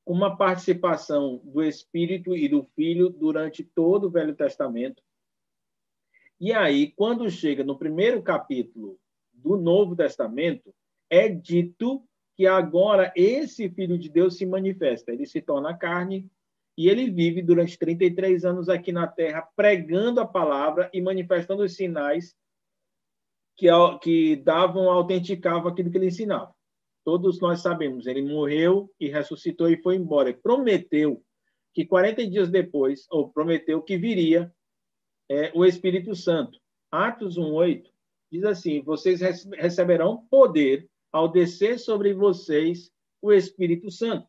uma participação do Espírito e do Filho durante todo o Velho Testamento. E aí, quando chega no primeiro capítulo do Novo Testamento, é dito que agora esse Filho de Deus se manifesta, ele se torna carne e ele vive durante 33 anos aqui na Terra, pregando a palavra e manifestando os sinais que, que davam, autenticavam aquilo que ele ensinava. Todos nós sabemos, ele morreu e ressuscitou e foi embora. Prometeu que 40 dias depois, ou prometeu que viria é, o Espírito Santo. Atos 1,8 diz assim: Vocês receberão poder ao descer sobre vocês o Espírito Santo.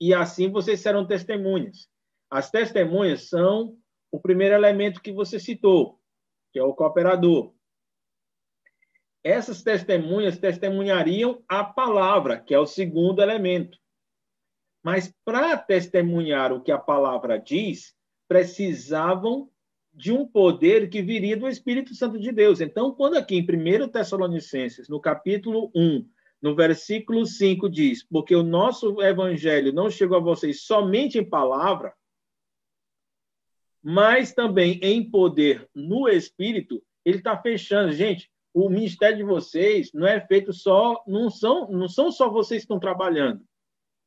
E assim vocês serão testemunhas. As testemunhas são o primeiro elemento que você citou, que é o cooperador. Essas testemunhas testemunhariam a palavra, que é o segundo elemento. Mas para testemunhar o que a palavra diz, precisavam de um poder que viria do Espírito Santo de Deus. Então, quando aqui em 1 Tessalonicenses, no capítulo 1, no versículo 5, diz: Porque o nosso evangelho não chegou a vocês somente em palavra, mas também em poder no Espírito, ele está fechando. Gente, o ministério de vocês não é feito só, não são, não são só vocês que estão trabalhando.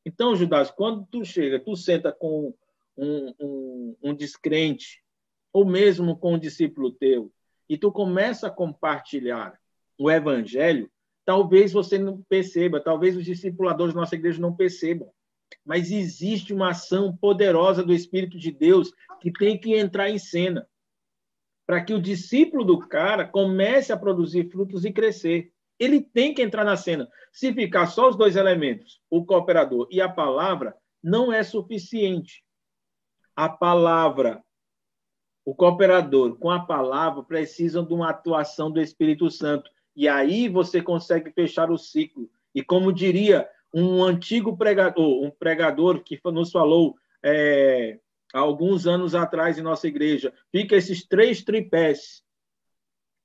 Então, Judas, quando tu chega, tu senta com um, um, um descrente, ou mesmo com um discípulo teu, e tu começa a compartilhar o evangelho, talvez você não perceba, talvez os discipuladores da nossa igreja não percebam, mas existe uma ação poderosa do Espírito de Deus que tem que entrar em cena para que o discípulo do cara comece a produzir frutos e crescer. Ele tem que entrar na cena. Se ficar só os dois elementos, o cooperador e a palavra, não é suficiente. A palavra o cooperador com a palavra precisam de uma atuação do Espírito Santo. E aí você consegue fechar o ciclo. E como diria um antigo pregador, um pregador que nos falou é, há alguns anos atrás em nossa igreja, fica esses três tripés: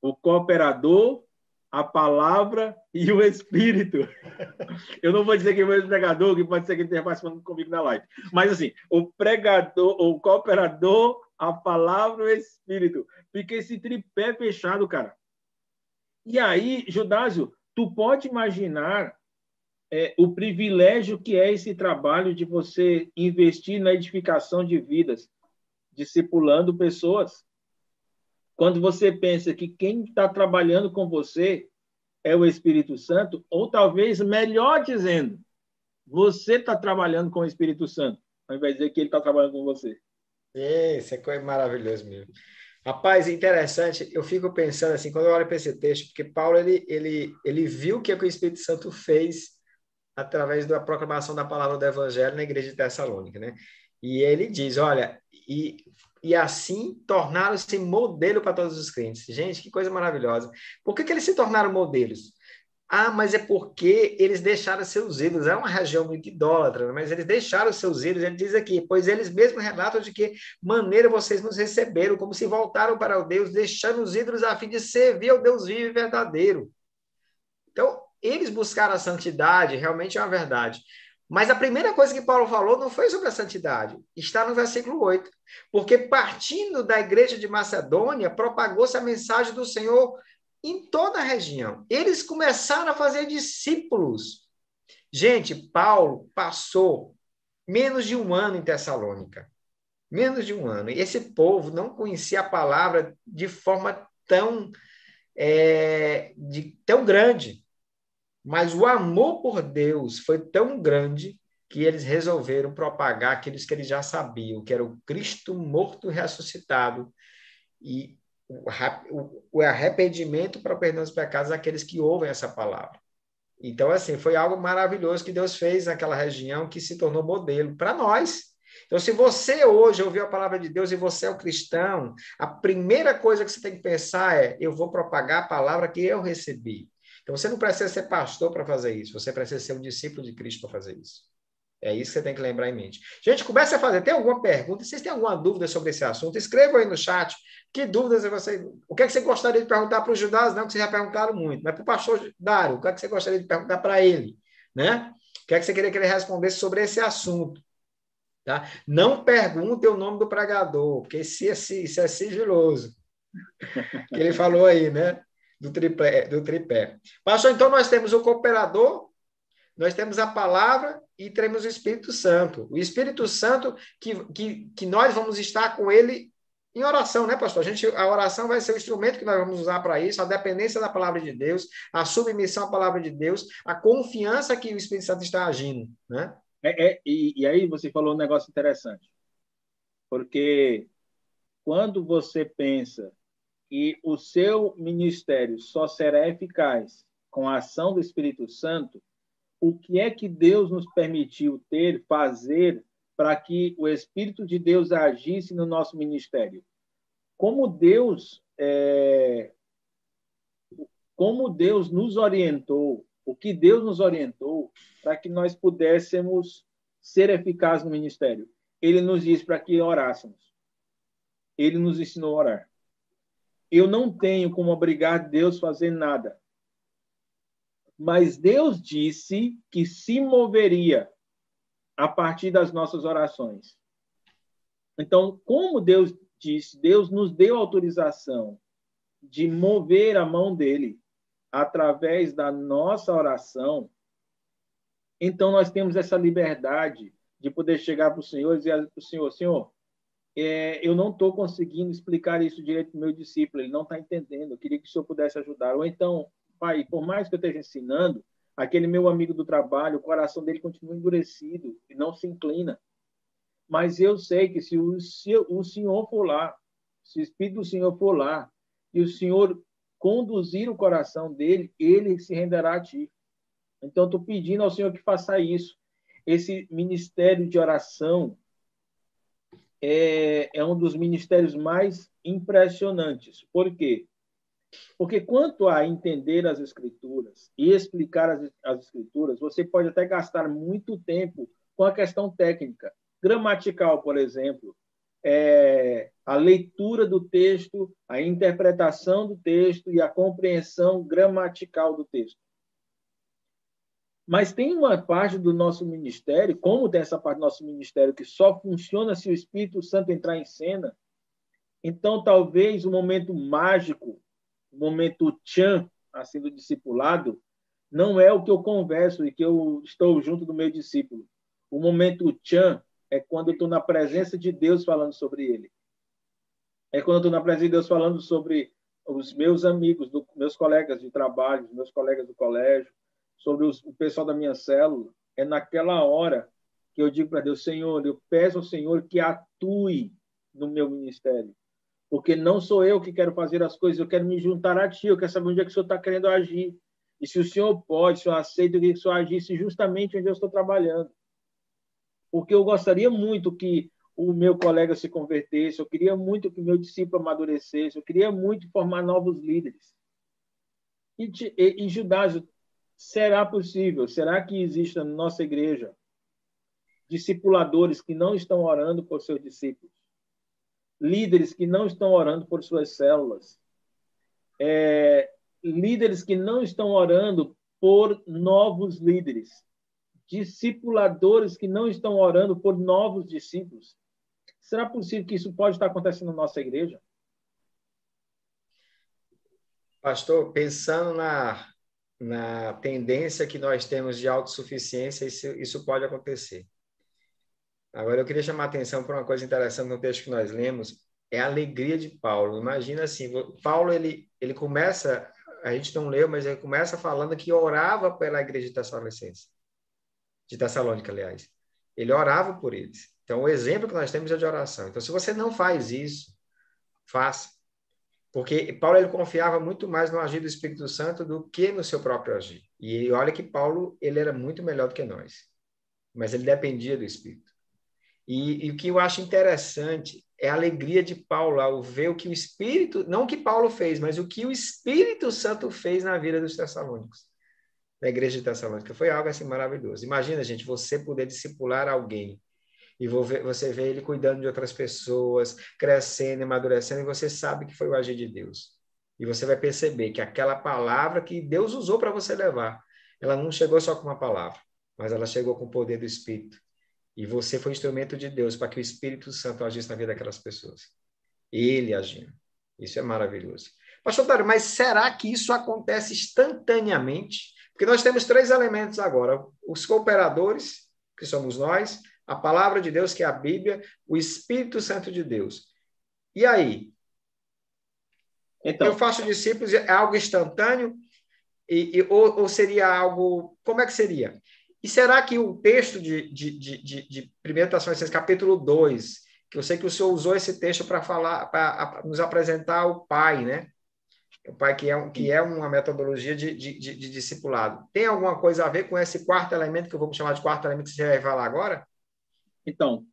o cooperador, a palavra e o Espírito. Eu não vou dizer que é o pregador, que pode ser que esteja participando comigo na live. Mas, assim, o pregador, o cooperador, a palavra e o Espírito. Fica esse tripé fechado, cara. E aí, Judásio, tu pode imaginar é, o privilégio que é esse trabalho de você investir na edificação de vidas, discipulando pessoas. Quando você pensa que quem está trabalhando com você é o Espírito Santo, ou talvez, melhor dizendo, você está trabalhando com o Espírito Santo, ao invés de dizer que ele está trabalhando com você. Isso é maravilhoso mesmo. Rapaz, interessante, eu fico pensando assim, quando eu olho para esse texto, porque Paulo, ele, ele, ele viu o que, é que o Espírito Santo fez através da proclamação da palavra do Evangelho na igreja de Tessalônica, né? E ele diz, olha, e e assim tornaram-se modelo para todos os crentes. Gente, que coisa maravilhosa. Por que, que eles se tornaram modelos? Ah, mas é porque eles deixaram seus ídolos. É uma região muito idólatra, né? mas eles deixaram seus ídolos. Ele diz aqui, pois eles mesmos relatam de que maneira vocês nos receberam, como se voltaram para o Deus, deixando os ídolos a fim de servir ao Deus vivo e verdadeiro. Então, eles buscaram a santidade, realmente é uma verdade. Mas a primeira coisa que Paulo falou não foi sobre a santidade, está no versículo 8. Porque partindo da igreja de Macedônia, propagou-se a mensagem do Senhor em toda a região. Eles começaram a fazer discípulos. Gente, Paulo passou menos de um ano em Tessalônica. Menos de um ano. E esse povo não conhecia a palavra de forma tão, é, de, tão grande. Mas o amor por Deus foi tão grande que eles resolveram propagar aqueles que eles já sabiam, que era o Cristo morto e ressuscitado, e o arrependimento para o perdão dos pecados daqueles que ouvem essa palavra. Então, assim, foi algo maravilhoso que Deus fez naquela região que se tornou modelo para nós. Então, se você hoje ouviu a palavra de Deus e você é um cristão, a primeira coisa que você tem que pensar é: eu vou propagar a palavra que eu recebi. Então, você não precisa ser pastor para fazer isso, você precisa ser um discípulo de Cristo para fazer isso. É isso que você tem que lembrar em mente. Gente, comece a fazer. Tem alguma pergunta? Vocês têm alguma dúvida sobre esse assunto? Escrevam aí no chat. Que dúvidas você. O que, é que você gostaria de perguntar para o Judas? Não, que vocês já perguntaram muito. Mas para o pastor Dário, o que, é que você gostaria de perguntar para ele? Né? O que é que você queria que ele respondesse sobre esse assunto? Tá? Não pergunte o nome do pregador, porque isso é, isso é sigiloso. que ele falou aí, né? Do tripé, do tripé. Pastor, então nós temos o cooperador, nós temos a palavra e temos o Espírito Santo. O Espírito Santo que, que, que nós vamos estar com ele em oração, né, pastor? A, gente, a oração vai ser o instrumento que nós vamos usar para isso, a dependência da palavra de Deus, a submissão à palavra de Deus, a confiança que o Espírito Santo está agindo, né? É, é e, e aí você falou um negócio interessante, porque quando você pensa que o seu ministério só será eficaz com a ação do Espírito Santo, o que é que Deus nos permitiu ter, fazer, para que o Espírito de Deus agisse no nosso ministério? Como Deus, é... como Deus nos orientou, o que Deus nos orientou para que nós pudéssemos ser eficazes no ministério? Ele nos disse para que orássemos. Ele nos ensinou a orar. Eu não tenho como obrigar Deus a fazer nada mas Deus disse que se moveria a partir das nossas orações. Então, como Deus disse, Deus nos deu autorização de mover a mão dele através da nossa oração, então nós temos essa liberdade de poder chegar para o Senhor e dizer para o Senhor, Senhor, é, eu não estou conseguindo explicar isso direito para o meu discípulo, ele não está entendendo, eu queria que o Senhor pudesse ajudar. Ou então, pai, por mais que eu esteja ensinando, aquele meu amigo do trabalho, o coração dele continua endurecido e não se inclina. Mas eu sei que se o, se o Senhor for lá, se o Espírito do Senhor for lá, e o Senhor conduzir o coração dele, ele se renderá a ti. Então, estou pedindo ao Senhor que faça isso. Esse ministério de oração é, é um dos ministérios mais impressionantes. Por quê? Porque quanto a entender as escrituras e explicar as, as escrituras, você pode até gastar muito tempo com a questão técnica, gramatical, por exemplo, é, a leitura do texto, a interpretação do texto e a compreensão gramatical do texto. Mas tem uma parte do nosso ministério, como tem essa parte do nosso ministério que só funciona se o Espírito Santo entrar em cena. Então, talvez o momento mágico o momento tchan, assim, do discipulado, não é o que eu converso e que eu estou junto do meu discípulo. O momento tchan é quando eu estou na presença de Deus falando sobre ele. É quando eu estou na presença de Deus falando sobre os meus amigos, do, meus colegas de trabalho, meus colegas do colégio, sobre os, o pessoal da minha célula. É naquela hora que eu digo para Deus, Senhor, eu peço ao Senhor que atue no meu ministério porque não sou eu que quero fazer as coisas, eu quero me juntar a ti, eu quero saber onde é que o senhor está querendo agir. E se o senhor pode, se eu aceito que o senhor agisse justamente onde eu estou trabalhando. Porque eu gostaria muito que o meu colega se convertesse, eu queria muito que o meu discípulo amadurecesse, eu queria muito formar novos líderes. E, e, e Judas, será possível? Será que existe na nossa igreja discipuladores que não estão orando por seus discípulos? Líderes que não estão orando por suas células, é, líderes que não estão orando por novos líderes, discipuladores que não estão orando por novos discípulos. Será possível que isso pode estar acontecendo na nossa igreja? Pastor, pensando na, na tendência que nós temos de autossuficiência, isso, isso pode acontecer. Agora, eu queria chamar a atenção para uma coisa interessante no texto que nós lemos, é a alegria de Paulo. Imagina assim, Paulo, ele, ele começa, a gente não leu, mas ele começa falando que orava pela igreja de Tessalonicense, de Tessalônica, aliás. Ele orava por eles. Então, o exemplo que nós temos é de oração. Então, se você não faz isso, faça. Porque Paulo ele confiava muito mais no agir do Espírito Santo do que no seu próprio agir. E olha que Paulo ele era muito melhor do que nós, mas ele dependia do Espírito. E, e, o que eu acho interessante é a alegria de Paulo ao ver o que o Espírito, não o que Paulo fez, mas o que o Espírito Santo fez na vida dos Tessalônicos, da igreja de Tessalônica. Foi algo assim maravilhoso. Imagina, gente, você poder discipular alguém e você vê ele cuidando de outras pessoas, crescendo, amadurecendo, e você sabe que foi o agir de Deus. E você vai perceber que aquela palavra que Deus usou para você levar, ela não chegou só com uma palavra, mas ela chegou com o poder do Espírito e você foi instrumento de Deus para que o Espírito Santo agisse na vida daquelas pessoas. Ele agindo. Isso é maravilhoso. Pastor Dário, mas será que isso acontece instantaneamente? Porque nós temos três elementos agora: os cooperadores, que somos nós, a palavra de Deus, que é a Bíblia, o Espírito Santo de Deus. E aí? Então, eu faço discípulos, é algo instantâneo? E, e ou, ou, seria algo. Como é que seria? E será que o texto de, de, de, de, de 1 Tessalonicenses, capítulo 2, que eu sei que o senhor usou esse texto para falar, para nos apresentar o Pai, né? O Pai que é, que é uma metodologia de, de, de, de discipulado. Tem alguma coisa a ver com esse quarto elemento, que eu vou chamar de quarto elemento, que você vai falar agora? Então,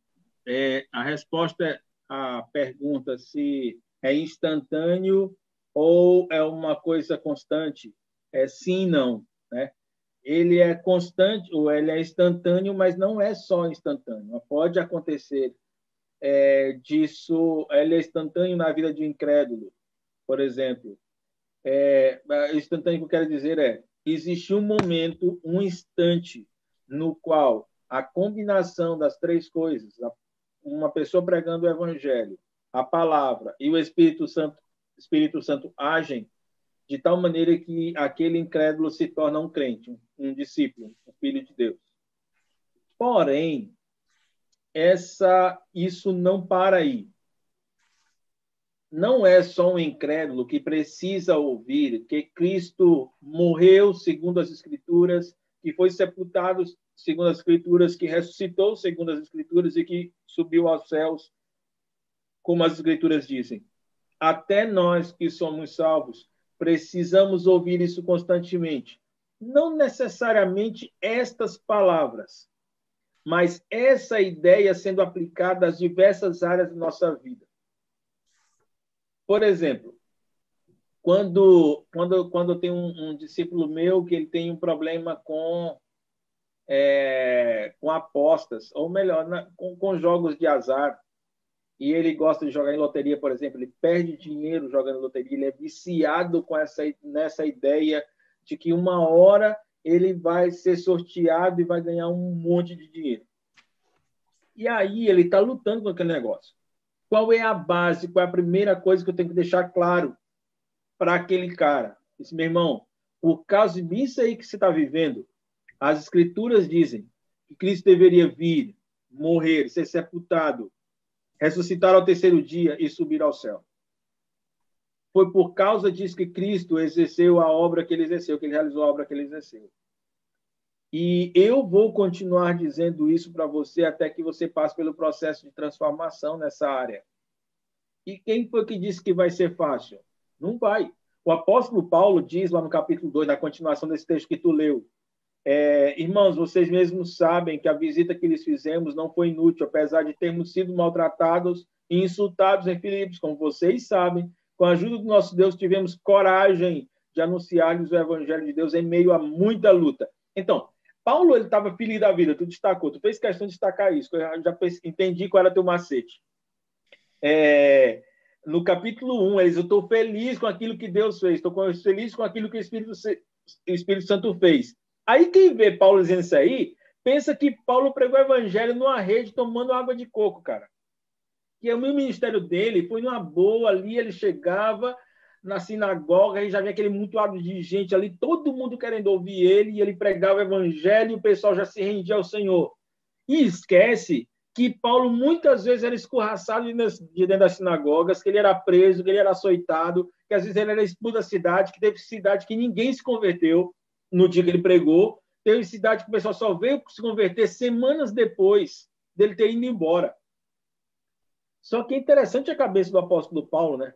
é, a resposta à pergunta se é instantâneo ou é uma coisa constante é sim e não. Né? Ele é constante, ou ele é instantâneo, mas não é só instantâneo. Pode acontecer é, disso, ele é instantâneo na vida de um incrédulo, por exemplo. É, instantâneo que eu quero dizer é, existe um momento, um instante, no qual a combinação das três coisas, uma pessoa pregando o evangelho, a palavra e o Espírito Santo, Espírito Santo agem de tal maneira que aquele incrédulo se torna um crente, um discípulo, um filho de Deus. Porém, essa isso não para aí. Não é só um incrédulo que precisa ouvir que Cristo morreu segundo as Escrituras, que foi sepultado segundo as Escrituras, que ressuscitou segundo as Escrituras e que subiu aos céus, como as Escrituras dizem. Até nós que somos salvos Precisamos ouvir isso constantemente. Não necessariamente estas palavras, mas essa ideia sendo aplicada às diversas áreas da nossa vida. Por exemplo, quando quando quando tem um, um discípulo meu que ele tem um problema com é, com apostas, ou melhor, na, com, com jogos de azar, e ele gosta de jogar em loteria, por exemplo, ele perde dinheiro jogando loteria, ele é viciado com essa nessa ideia de que uma hora ele vai ser sorteado e vai ganhar um monte de dinheiro. E aí ele está lutando com aquele negócio. Qual é a base? Qual é a primeira coisa que eu tenho que deixar claro para aquele cara? Esse meu irmão, por causa disso aí que você está vivendo, as escrituras dizem que Cristo deveria vir, morrer, ser sepultado, ressuscitar ao terceiro dia e subir ao céu. Foi por causa disso que Cristo exerceu a obra que ele exerceu, que ele realizou a obra que ele exerceu. E eu vou continuar dizendo isso para você até que você passe pelo processo de transformação nessa área. E quem foi que disse que vai ser fácil? Não vai. O apóstolo Paulo diz lá no capítulo 2, na continuação desse texto que tu leu, é, irmãos, vocês mesmos sabem que a visita que lhes fizemos não foi inútil, apesar de termos sido maltratados e insultados em Filipos, como vocês sabem. Com a ajuda do nosso Deus, tivemos coragem de anunciar-lhes o evangelho de Deus em meio a muita luta. Então, Paulo ele estava feliz da vida, tu destacou, tu fez questão de destacar isso, eu já entendi qual era teu macete. É, no capítulo 1, eles, eu estou feliz com aquilo que Deus fez, estou feliz com aquilo que o Espírito, o Espírito Santo fez. Aí quem vê Paulo dizendo isso aí, pensa que Paulo pregou o evangelho numa rede tomando água de coco, cara. Que o meu ministério dele foi numa boa ali, ele chegava na sinagoga e já vinha aquele mutuado de gente ali, todo mundo querendo ouvir ele, e ele pregava o evangelho e o pessoal já se rendia ao Senhor. E esquece que Paulo muitas vezes era escorraçado de dentro das sinagogas, que ele era preso, que ele era açoitado, que às vezes ele era expulso da cidade, que teve cidade que ninguém se converteu no dia que ele pregou, teve cidade que o pessoal só veio se converter semanas depois dele ter ido embora. Só que é interessante a cabeça do apóstolo Paulo, né?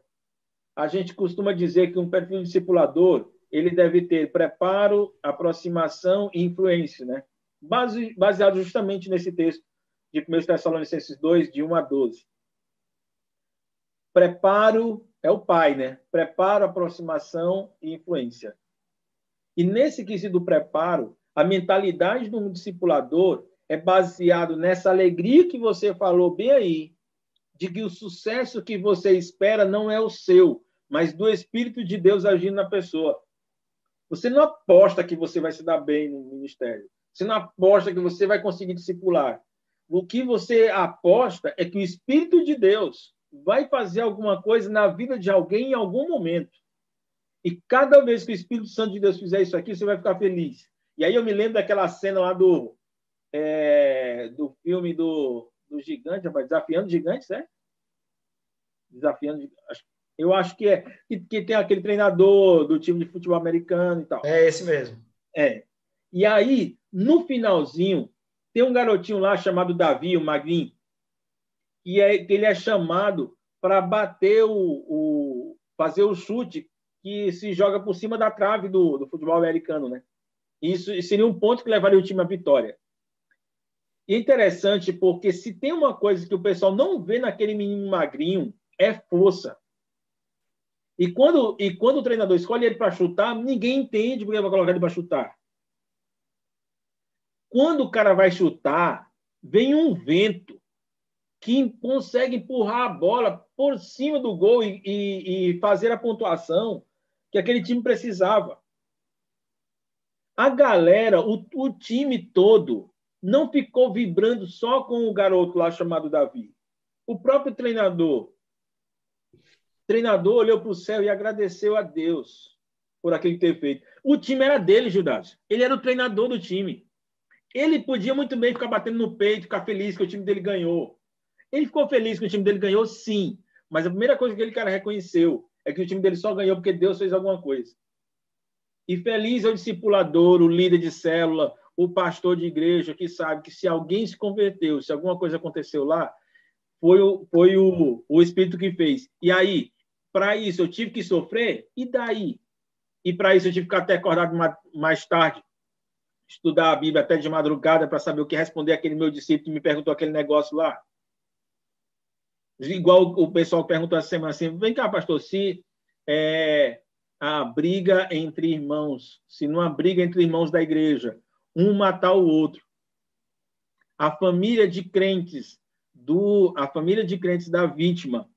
A gente costuma dizer que um perfil discipulador ele deve ter preparo, aproximação e influência, né? Base, baseado justamente nesse texto de 1 Tessalonicenses 2, de 1 a 12. Preparo é o pai, né? Preparo, aproximação e influência. E nesse quesito do preparo, a mentalidade do discipulador é baseado nessa alegria que você falou bem aí, de que o sucesso que você espera não é o seu, mas do Espírito de Deus agindo na pessoa. Você não aposta que você vai se dar bem no ministério. Você não aposta que você vai conseguir discipular. O que você aposta é que o Espírito de Deus vai fazer alguma coisa na vida de alguém em algum momento. E cada vez que o Espírito Santo de Deus fizer isso aqui, você vai ficar feliz. E aí eu me lembro daquela cena lá do, é, do filme do, do gigante, rapaz, desafiando gigantes, é? Desafiando. Eu acho que é. Que, que, tem aquele treinador do time de futebol americano e tal. É esse mesmo. É. E aí, no finalzinho, tem um garotinho lá chamado Davi, o Magrinho, e é, ele é chamado para bater o, o, fazer o chute que se joga por cima da trave do, do futebol americano, né? Isso seria um ponto que levaria o time à vitória. E é interessante porque se tem uma coisa que o pessoal não vê naquele menino magrinho é força. E quando, e quando o treinador escolhe ele para chutar, ninguém entende porque vai colocar ele para chutar. Quando o cara vai chutar, vem um vento que consegue empurrar a bola por cima do gol e, e, e fazer a pontuação que aquele time precisava. A galera, o, o time todo, não ficou vibrando só com o garoto lá chamado Davi. O próprio treinador treinador olhou para o céu e agradeceu a Deus por aquele ter feito. O time era dele, Judas. Ele era o treinador do time. Ele podia muito bem ficar batendo no peito, ficar feliz que o time dele ganhou. Ele ficou feliz que o time dele ganhou, sim. Mas a primeira coisa que ele cara reconheceu é que o time dele só ganhou porque Deus fez alguma coisa. E feliz é o discipulador, o líder de célula, o pastor de igreja que sabe que se alguém se converteu, se alguma coisa aconteceu lá, foi o, foi o, o Espírito que fez. E aí, para isso eu tive que sofrer, e daí? E para isso eu tive que ficar até acordado mais tarde, estudar a Bíblia até de madrugada para saber o que responder aquele meu discípulo que me perguntou aquele negócio lá. Igual o pessoal perguntou essa semana assim: vem cá, pastor, se é, a briga entre irmãos, se não há briga entre irmãos da igreja, um matar o outro, a família de crentes do a família de crentes da vítima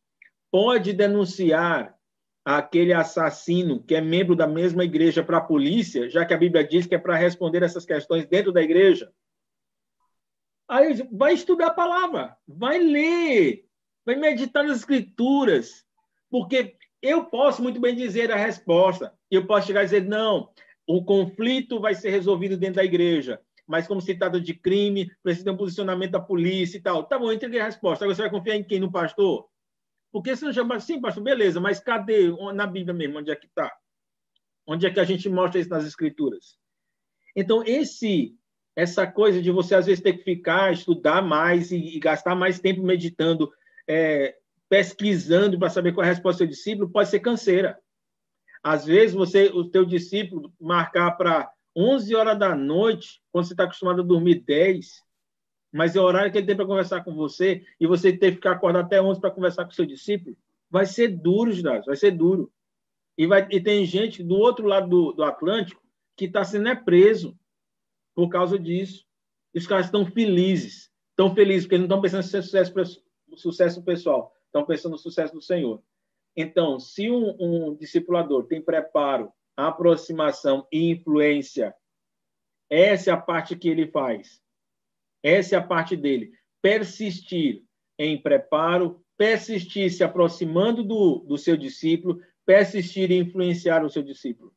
pode denunciar aquele assassino que é membro da mesma igreja para a polícia, já que a Bíblia diz que é para responder essas questões dentro da igreja? Aí vai estudar a palavra, vai ler, vai meditar nas escrituras, porque eu posso muito bem dizer a resposta. Eu posso chegar e dizer não, o conflito vai ser resolvido dentro da igreja, mas como se trata de crime, precisa ter um posicionamento da polícia e tal. Tá bom, entreguei a resposta. Agora você vai confiar em quem? No pastor? Porque se não chama assim, pastor, beleza, mas cadê na Bíblia mesmo? Onde é que está? Onde é que a gente mostra isso nas Escrituras? Então, esse essa coisa de você, às vezes, ter que ficar, estudar mais e, e gastar mais tempo meditando, é, pesquisando para saber qual é a resposta do discípulo, pode ser canseira. Às vezes, você, o teu discípulo marcar para 11 horas da noite, quando você está acostumado a dormir 10, mas é o horário que ele tem para conversar com você e você ter que ficar acordado até 11 para conversar com seu discípulo, vai ser duro, Judas, vai ser duro. E, vai, e tem gente do outro lado do, do Atlântico que está sendo é preso por causa disso. E os caras estão felizes, estão felizes, porque não estão pensando em sucesso, sucesso pessoal, estão pensando no sucesso do Senhor. Então, se um, um discipulador tem preparo, aproximação e influência, essa é a parte que ele faz essa é a parte dele. Persistir em preparo, persistir se aproximando do, do seu discípulo, persistir em influenciar o seu discípulo.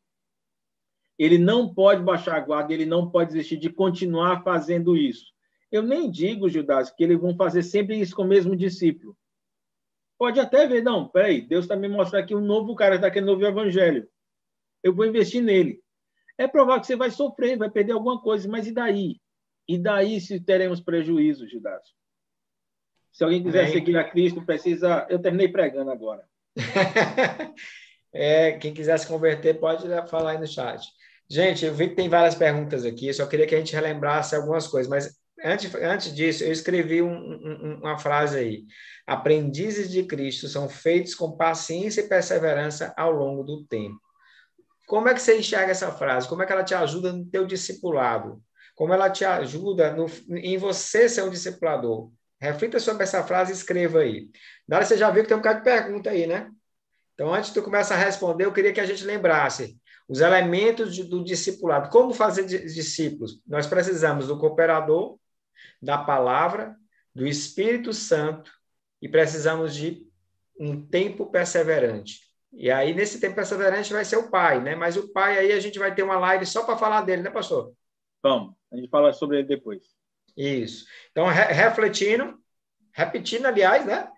Ele não pode baixar a guarda, ele não pode desistir de continuar fazendo isso. Eu nem digo, Judas, que eles vão fazer sempre isso com o mesmo discípulo. Pode até ver, não, peraí, Deus está me mostrando aqui um novo cara, está querendo ouvir o evangelho. Eu vou investir nele. É provável que você vai sofrer, vai perder alguma coisa, mas e daí? E daí se teremos prejuízo, Judas? Se alguém quiser Bem... seguir a Cristo, precisa. Eu terminei pregando agora. é, quem quiser se converter, pode falar aí no chat. Gente, eu vi que tem várias perguntas aqui, eu só queria que a gente relembrasse algumas coisas, mas antes, antes disso, eu escrevi um, um, uma frase aí. Aprendizes de Cristo são feitos com paciência e perseverança ao longo do tempo. Como é que você enxerga essa frase? Como é que ela te ajuda no teu discipulado? Como ela te ajuda no, em você ser um discipulador? Reflita sobre essa frase e escreva aí. Dara, você já viu que tem um bocado de pergunta aí, né? Então, antes de tu começar a responder, eu queria que a gente lembrasse os elementos de, do discipulado. Como fazer discípulos? Nós precisamos do cooperador, da palavra, do Espírito Santo e precisamos de um tempo perseverante. E aí, nesse tempo perseverante, vai ser o pai, né? Mas o pai aí a gente vai ter uma live só para falar dele, né, pastor? Vamos, a gente fala sobre ele depois. Isso. Então, re refletindo, repetindo, aliás, né?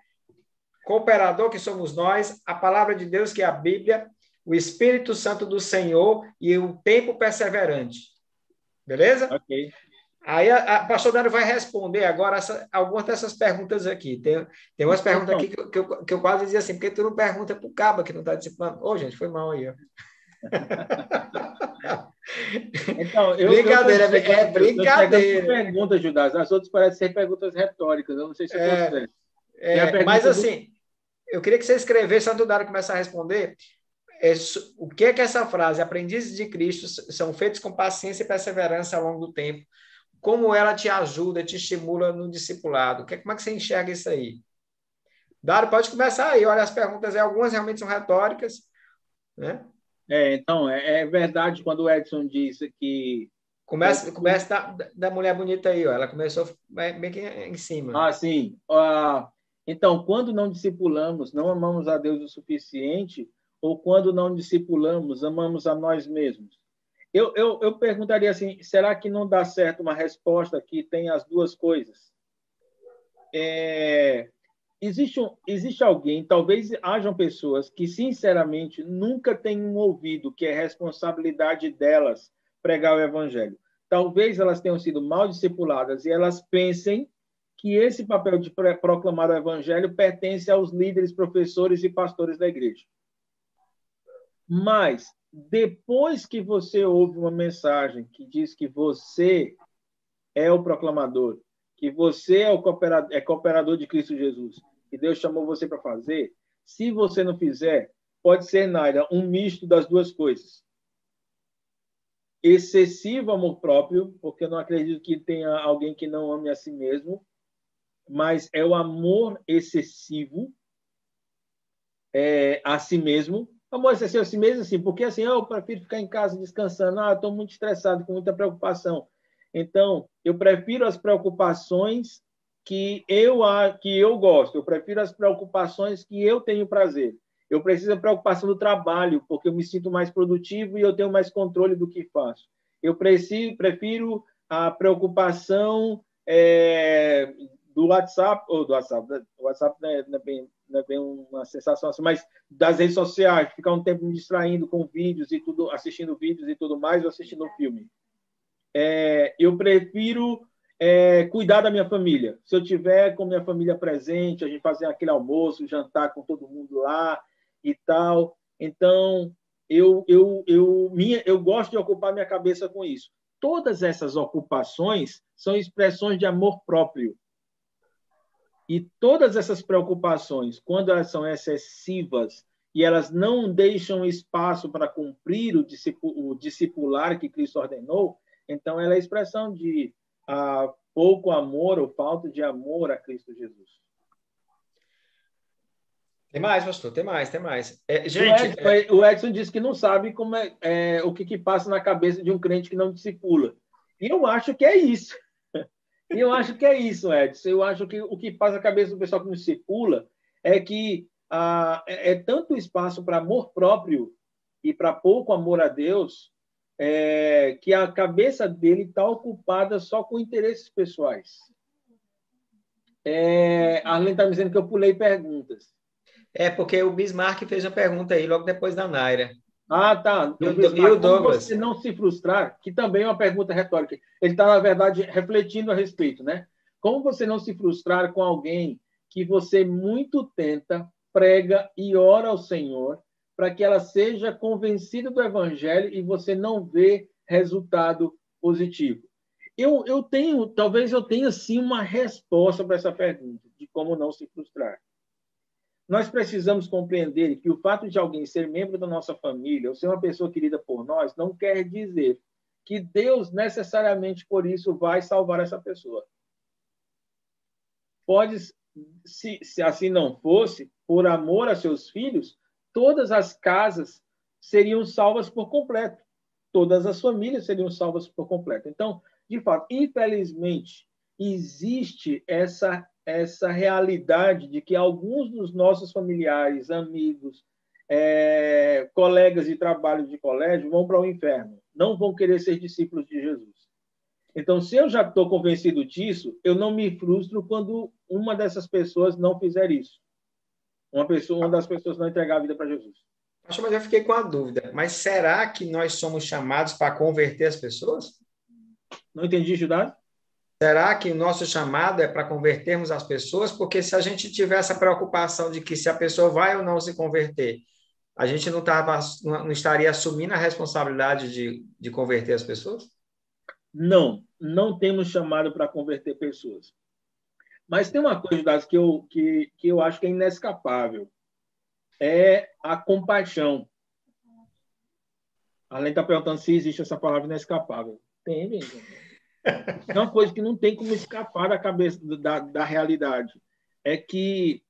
Cooperador que somos nós, a palavra de Deus, que é a Bíblia, o Espírito Santo do Senhor e o tempo perseverante. Beleza? Ok. Aí a, a pastor Dário vai responder agora essa, algumas dessas perguntas aqui. Tem, tem umas perguntas aqui que, que, eu, que eu quase dizia assim, porque tu não pergunta para o caba que não está disciplinando. Ô, oh, gente, foi mal aí. Ó. então, eu, brincadeira, eu é brincadeira. Perguntas, Judas. As outras parecem ser perguntas retóricas. Eu não sei se é, é, Mas assim, eu queria que você escrevesse, antes do Dário começar a responder, é, o que é que essa frase, aprendizes de Cristo são feitos com paciência e perseverança ao longo do tempo, como ela te ajuda, te estimula no discipulado? Que, como é que você enxerga isso aí? Dário, pode começar aí. Olha, as perguntas, algumas realmente são retóricas, né? É, então, é, é verdade quando o Edson disse que Começa, começa da, da mulher bonita aí, ó. Ela começou bem que em cima. Ah, sim. Uh, então, quando não discipulamos, não amamos a Deus o suficiente, ou quando não discipulamos, amamos a nós mesmos. Eu, eu, eu perguntaria assim: será que não dá certo uma resposta que tem as duas coisas? É, existe, um, existe alguém, talvez hajam pessoas que, sinceramente, nunca tenham ouvido que é responsabilidade delas pregar o evangelho. Talvez elas tenham sido mal discipuladas e elas pensem que esse papel de proclamar o evangelho pertence aos líderes, professores e pastores da igreja. Mas depois que você ouve uma mensagem que diz que você é o proclamador, que você é o cooperador, é cooperador de Cristo Jesus, que Deus chamou você para fazer, se você não fizer, pode ser, Naira, um misto das duas coisas. Excessivo amor próprio, porque eu não acredito que tenha alguém que não ame a si mesmo, mas é o amor excessivo é, a si mesmo, Amor, assim, assim mesmo assim, porque assim, eu prefiro ficar em casa descansando, ah, estou muito estressado, com muita preocupação. Então, eu prefiro as preocupações que eu que eu gosto, eu prefiro as preocupações que eu tenho prazer. Eu preciso da preocupação do trabalho, porque eu me sinto mais produtivo e eu tenho mais controle do que faço. Eu preciso, prefiro a preocupação é, do WhatsApp, ou do WhatsApp, o WhatsApp não é, não é bem não é bem uma sensação assim, mas das redes sociais, ficar um tempo me distraindo com vídeos e tudo, assistindo vídeos e tudo mais, ou assistindo filme. É, eu prefiro é, cuidar da minha família. Se eu tiver com minha família presente, a gente fazer aquele almoço, jantar com todo mundo lá e tal. Então, eu, eu, eu, minha, eu gosto de ocupar minha cabeça com isso. Todas essas ocupações são expressões de amor próprio. E todas essas preocupações, quando elas são excessivas e elas não deixam espaço para cumprir o, discipular que Cristo ordenou, então ela é a expressão de ah, pouco amor ou falta de amor a Cristo Jesus. Tem mais, pastor, tem mais, tem mais. É, gente, o Edson, é... o Edson, disse que não sabe como é, é, o que, que passa na cabeça de um crente que não discipula. E eu acho que é isso. E eu acho que é isso, Edson. Eu acho que o que passa a cabeça do pessoal que não circula é que ah, é, é tanto espaço para amor próprio e para pouco amor a Deus é, que a cabeça dele está ocupada só com interesses pessoais. É, Arlen está me dizendo que eu pulei perguntas. É, porque o Bismarck fez uma pergunta aí logo depois da Naira. Ah, tá. E e o Douglas? você não se frustrar, que também é uma pergunta retórica. Ele está, na verdade, refletindo a respeito, né? Como você não se frustrar com alguém que você muito tenta, prega e ora ao Senhor para que ela seja convencida do Evangelho e você não vê resultado positivo? Eu, eu tenho, talvez eu tenha sim uma resposta para essa pergunta de como não se frustrar. Nós precisamos compreender que o fato de alguém ser membro da nossa família ou ser uma pessoa querida por nós não quer dizer que Deus necessariamente por isso vai salvar essa pessoa. Pode, se, se assim não fosse, por amor a seus filhos, todas as casas seriam salvas por completo. Todas as famílias seriam salvas por completo. Então, de fato, infelizmente, existe essa essa realidade de que alguns dos nossos familiares, amigos, é, colegas de trabalho de colégio vão para o inferno, não vão querer ser discípulos de Jesus. Então, se eu já estou convencido disso, eu não me frustro quando uma dessas pessoas não fizer isso. Uma pessoa, uma das pessoas não entregar a vida para Jesus. Mas eu fiquei com a dúvida. Mas será que nós somos chamados para converter as pessoas? Não entendi, Judá. Será que o nosso chamado é para convertermos as pessoas? Porque se a gente tiver essa preocupação de que se a pessoa vai ou não se converter, a gente não, tava, não estaria assumindo a responsabilidade de, de converter as pessoas? Não, não temos chamado para converter pessoas. Mas tem uma coisa que eu, que, que eu acho que é inescapável. É a compaixão. Além está perguntando se existe essa palavra inescapável. Tem, gente. É uma coisa que não tem como escapar da cabeça da, da realidade. É que,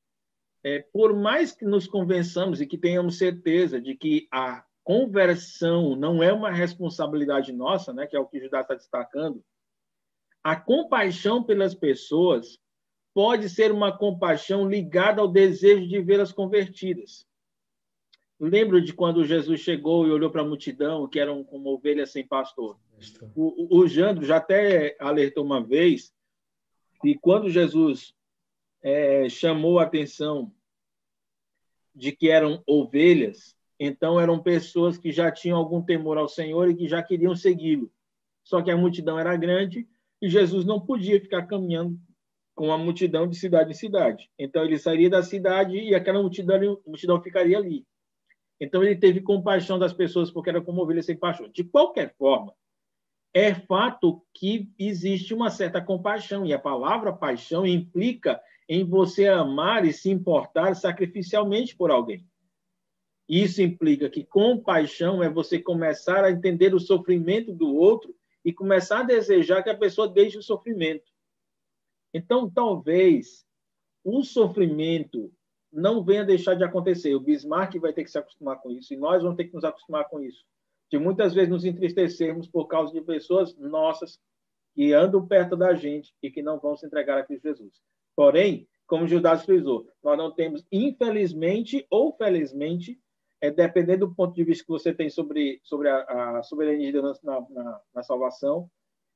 é, por mais que nos convençamos e que tenhamos certeza de que a conversão não é uma responsabilidade nossa, né, que é o que Judá está destacando, a compaixão pelas pessoas pode ser uma compaixão ligada ao desejo de vê-las convertidas. Lembro de quando Jesus chegou e olhou para a multidão, que eram como ovelhas sem pastor. O, o Jandro já até alertou uma vez que quando Jesus é, chamou a atenção de que eram ovelhas, então eram pessoas que já tinham algum temor ao Senhor e que já queriam segui-lo. Só que a multidão era grande e Jesus não podia ficar caminhando com a multidão de cidade em cidade. Então ele sairia da cidade e aquela multidão, multidão ficaria ali. Então ele teve compaixão das pessoas porque era como ovelha sem pastor. De qualquer forma, é fato que existe uma certa compaixão e a palavra paixão implica em você amar e se importar sacrificialmente por alguém. Isso implica que compaixão é você começar a entender o sofrimento do outro e começar a desejar que a pessoa deixe o sofrimento. Então, talvez o sofrimento não venha deixar de acontecer. O Bismarck vai ter que se acostumar com isso e nós vamos ter que nos acostumar com isso. De muitas vezes nos entristecermos por causa de pessoas nossas que andam perto da gente e que não vão se entregar a Cristo Jesus. Porém, como Judas frisou, nós não temos, infelizmente ou felizmente, é, dependendo do ponto de vista que você tem sobre, sobre a, a soberania de Deus na, na, na salvação,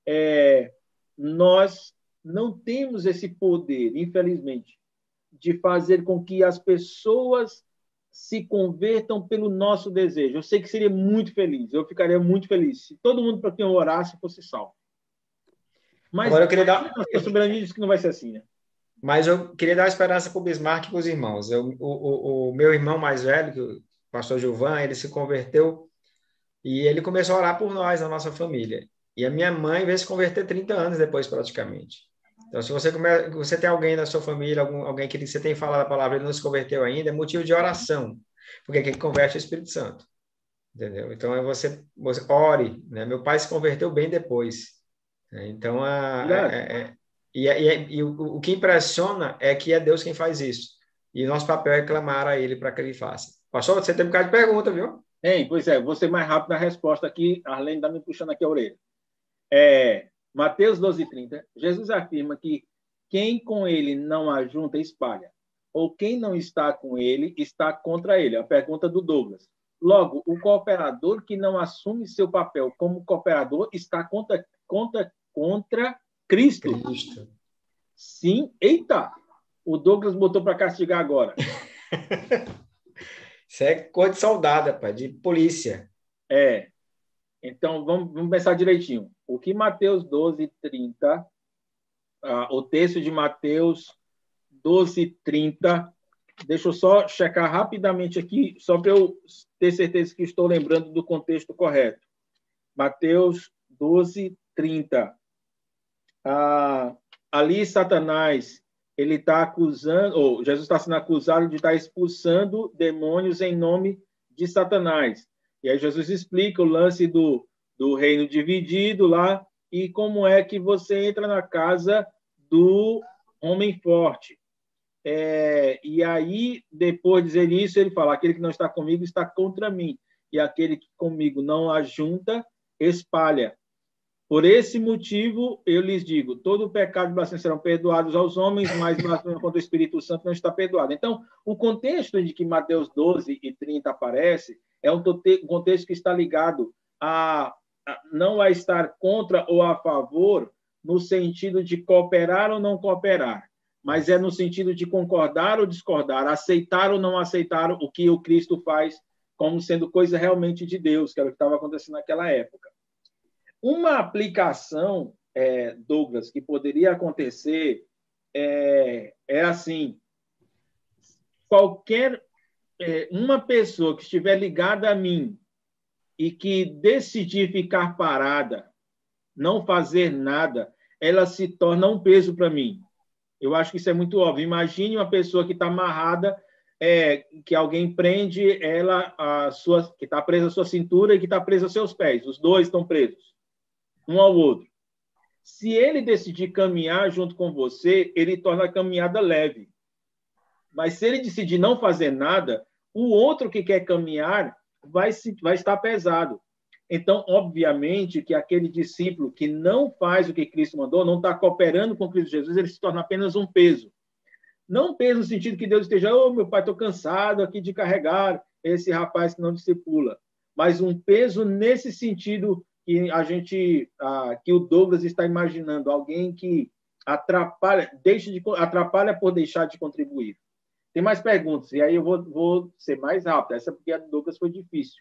é, nós não temos esse poder, infelizmente, de fazer com que as pessoas se convertam pelo nosso desejo. Eu sei que seria muito feliz, eu ficaria muito feliz se todo mundo para quem eu orasse fosse salvo. Mas Agora eu queria dar. A soberania diz que não vai ser assim, né? Mas eu queria dar esperança para o Bismarck e para os irmãos. Eu, o, o, o, meu irmão mais velho, o pastor Gilvan, ele se converteu e ele começou a orar por nós, a nossa família. E a minha mãe veio se converter 30 anos depois, praticamente. Então, se você, come... você tem alguém da sua família, algum, alguém que você tem falado a palavra e não se converteu ainda, é motivo de oração, porque quem converte é o Espírito Santo. Entendeu? Então, é você, você ore. Né? Meu pai se converteu bem depois. Né? Então, a, é, é, e, e, e o, o, que impressiona é que é Deus quem faz isso. E nosso papel é clamar a Ele para que Ele faça. Pastor, você tem um bocado de pergunta, viu? Tem, pois é. Vou ser mais rápido na resposta aqui. Arlene está me puxando aqui a orelha. É, Mateus 12, 30, Jesus afirma que quem com ele não ajunta, espalha. Ou quem não está com ele, está contra ele. A pergunta do Douglas. Logo, o cooperador que não assume seu papel como cooperador está contra, contra, contra Cristo. Cristo. Sim, eita! O Douglas botou para castigar agora. Isso é coisa de soldado, rapaz, de polícia. É. Então, vamos, vamos pensar direitinho. O que Mateus 12, 30, ah, o texto de Mateus 12, 30, deixa eu só checar rapidamente aqui, só para eu ter certeza que estou lembrando do contexto correto. Mateus 12, 30. Ah, ali, Satanás ele está acusando, ou Jesus está sendo acusado de estar expulsando demônios em nome de Satanás. E aí Jesus explica o lance do, do reino dividido lá e como é que você entra na casa do homem forte. É, e aí, depois de dizer isso, ele fala: aquele que não está comigo está contra mim, e aquele que comigo não ajunta, espalha. Por esse motivo, eu lhes digo: todo o pecado e blasfêmia serão perdoados aos homens, mas blasfêmia contra o Espírito Santo não está perdoado. Então, o contexto de que Mateus 12 e 30 aparece é um contexto que está ligado a, não a estar contra ou a favor, no sentido de cooperar ou não cooperar, mas é no sentido de concordar ou discordar, aceitar ou não aceitar o que o Cristo faz como sendo coisa realmente de Deus, que era o que estava acontecendo naquela época. Uma aplicação, é, Douglas, que poderia acontecer é, é assim: qualquer é, uma pessoa que estiver ligada a mim e que decidir ficar parada, não fazer nada, ela se torna um peso para mim. Eu acho que isso é muito óbvio. Imagine uma pessoa que está amarrada, é, que alguém prende ela, a sua, que está presa à sua cintura e que está presa aos seus pés. Os dois estão presos um ao outro. Se ele decidir caminhar junto com você, ele torna a caminhada leve. Mas se ele decidir não fazer nada, o outro que quer caminhar vai, se, vai estar pesado. Então, obviamente, que aquele discípulo que não faz o que Cristo mandou, não está cooperando com Cristo Jesus, ele se torna apenas um peso. Não um peso no sentido que Deus esteja, oh, meu pai, estou cansado aqui de carregar esse rapaz que não discipula. Mas um peso nesse sentido que a gente, ah, que o Douglas está imaginando, alguém que atrapalha, deixa de, atrapalha por deixar de contribuir. Tem mais perguntas, e aí eu vou, vou ser mais rápido. Essa porque a do Douglas foi difícil.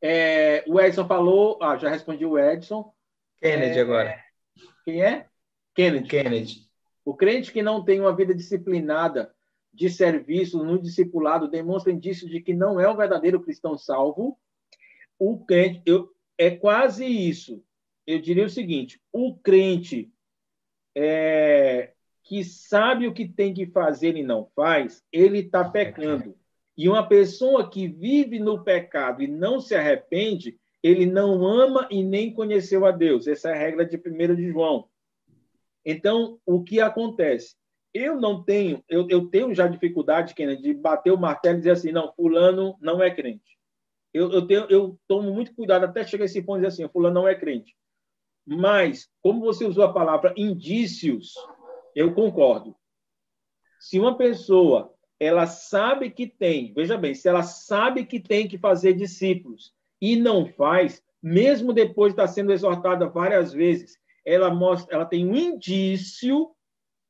É, o Edson falou, ah, já respondi o Edson. Kennedy é, agora. Quem é? Kennedy. Kennedy. O crente que não tem uma vida disciplinada de serviço no discipulado demonstra indício de que não é um verdadeiro cristão salvo. O crente, eu, é quase isso. Eu diria o seguinte: o crente é, que sabe o que tem que fazer e não faz, ele está pecando. E uma pessoa que vive no pecado e não se arrepende, ele não ama e nem conheceu a Deus. Essa é a regra de 1 de João. Então, o que acontece? Eu não tenho, eu, eu tenho já dificuldade, Kennedy, de bater o martelo e dizer assim, não, fulano não é crente eu, eu, tenho, eu tomo muito cuidado até chegar a esse ponto de dizer assim, fulano não é crente. Mas, como você usou a palavra indícios, eu concordo. Se uma pessoa ela sabe que tem, veja bem, se ela sabe que tem que fazer discípulos e não faz, mesmo depois de estar sendo exortada várias vezes, ela mostra, ela tem um indício,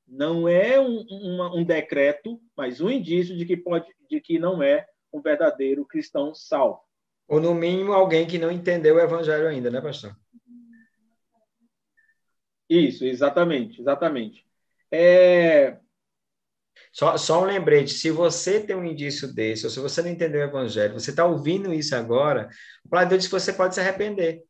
não é um, um, um decreto, mas um indício de que pode, de que não é um verdadeiro cristão salvo. Ou, no mínimo, alguém que não entendeu o evangelho ainda, né, pastor? Isso, exatamente, exatamente. É... Só, só um lembrete: se você tem um indício desse, ou se você não entendeu o evangelho, você está ouvindo isso agora, o Pai de Deus diz que você pode se arrepender.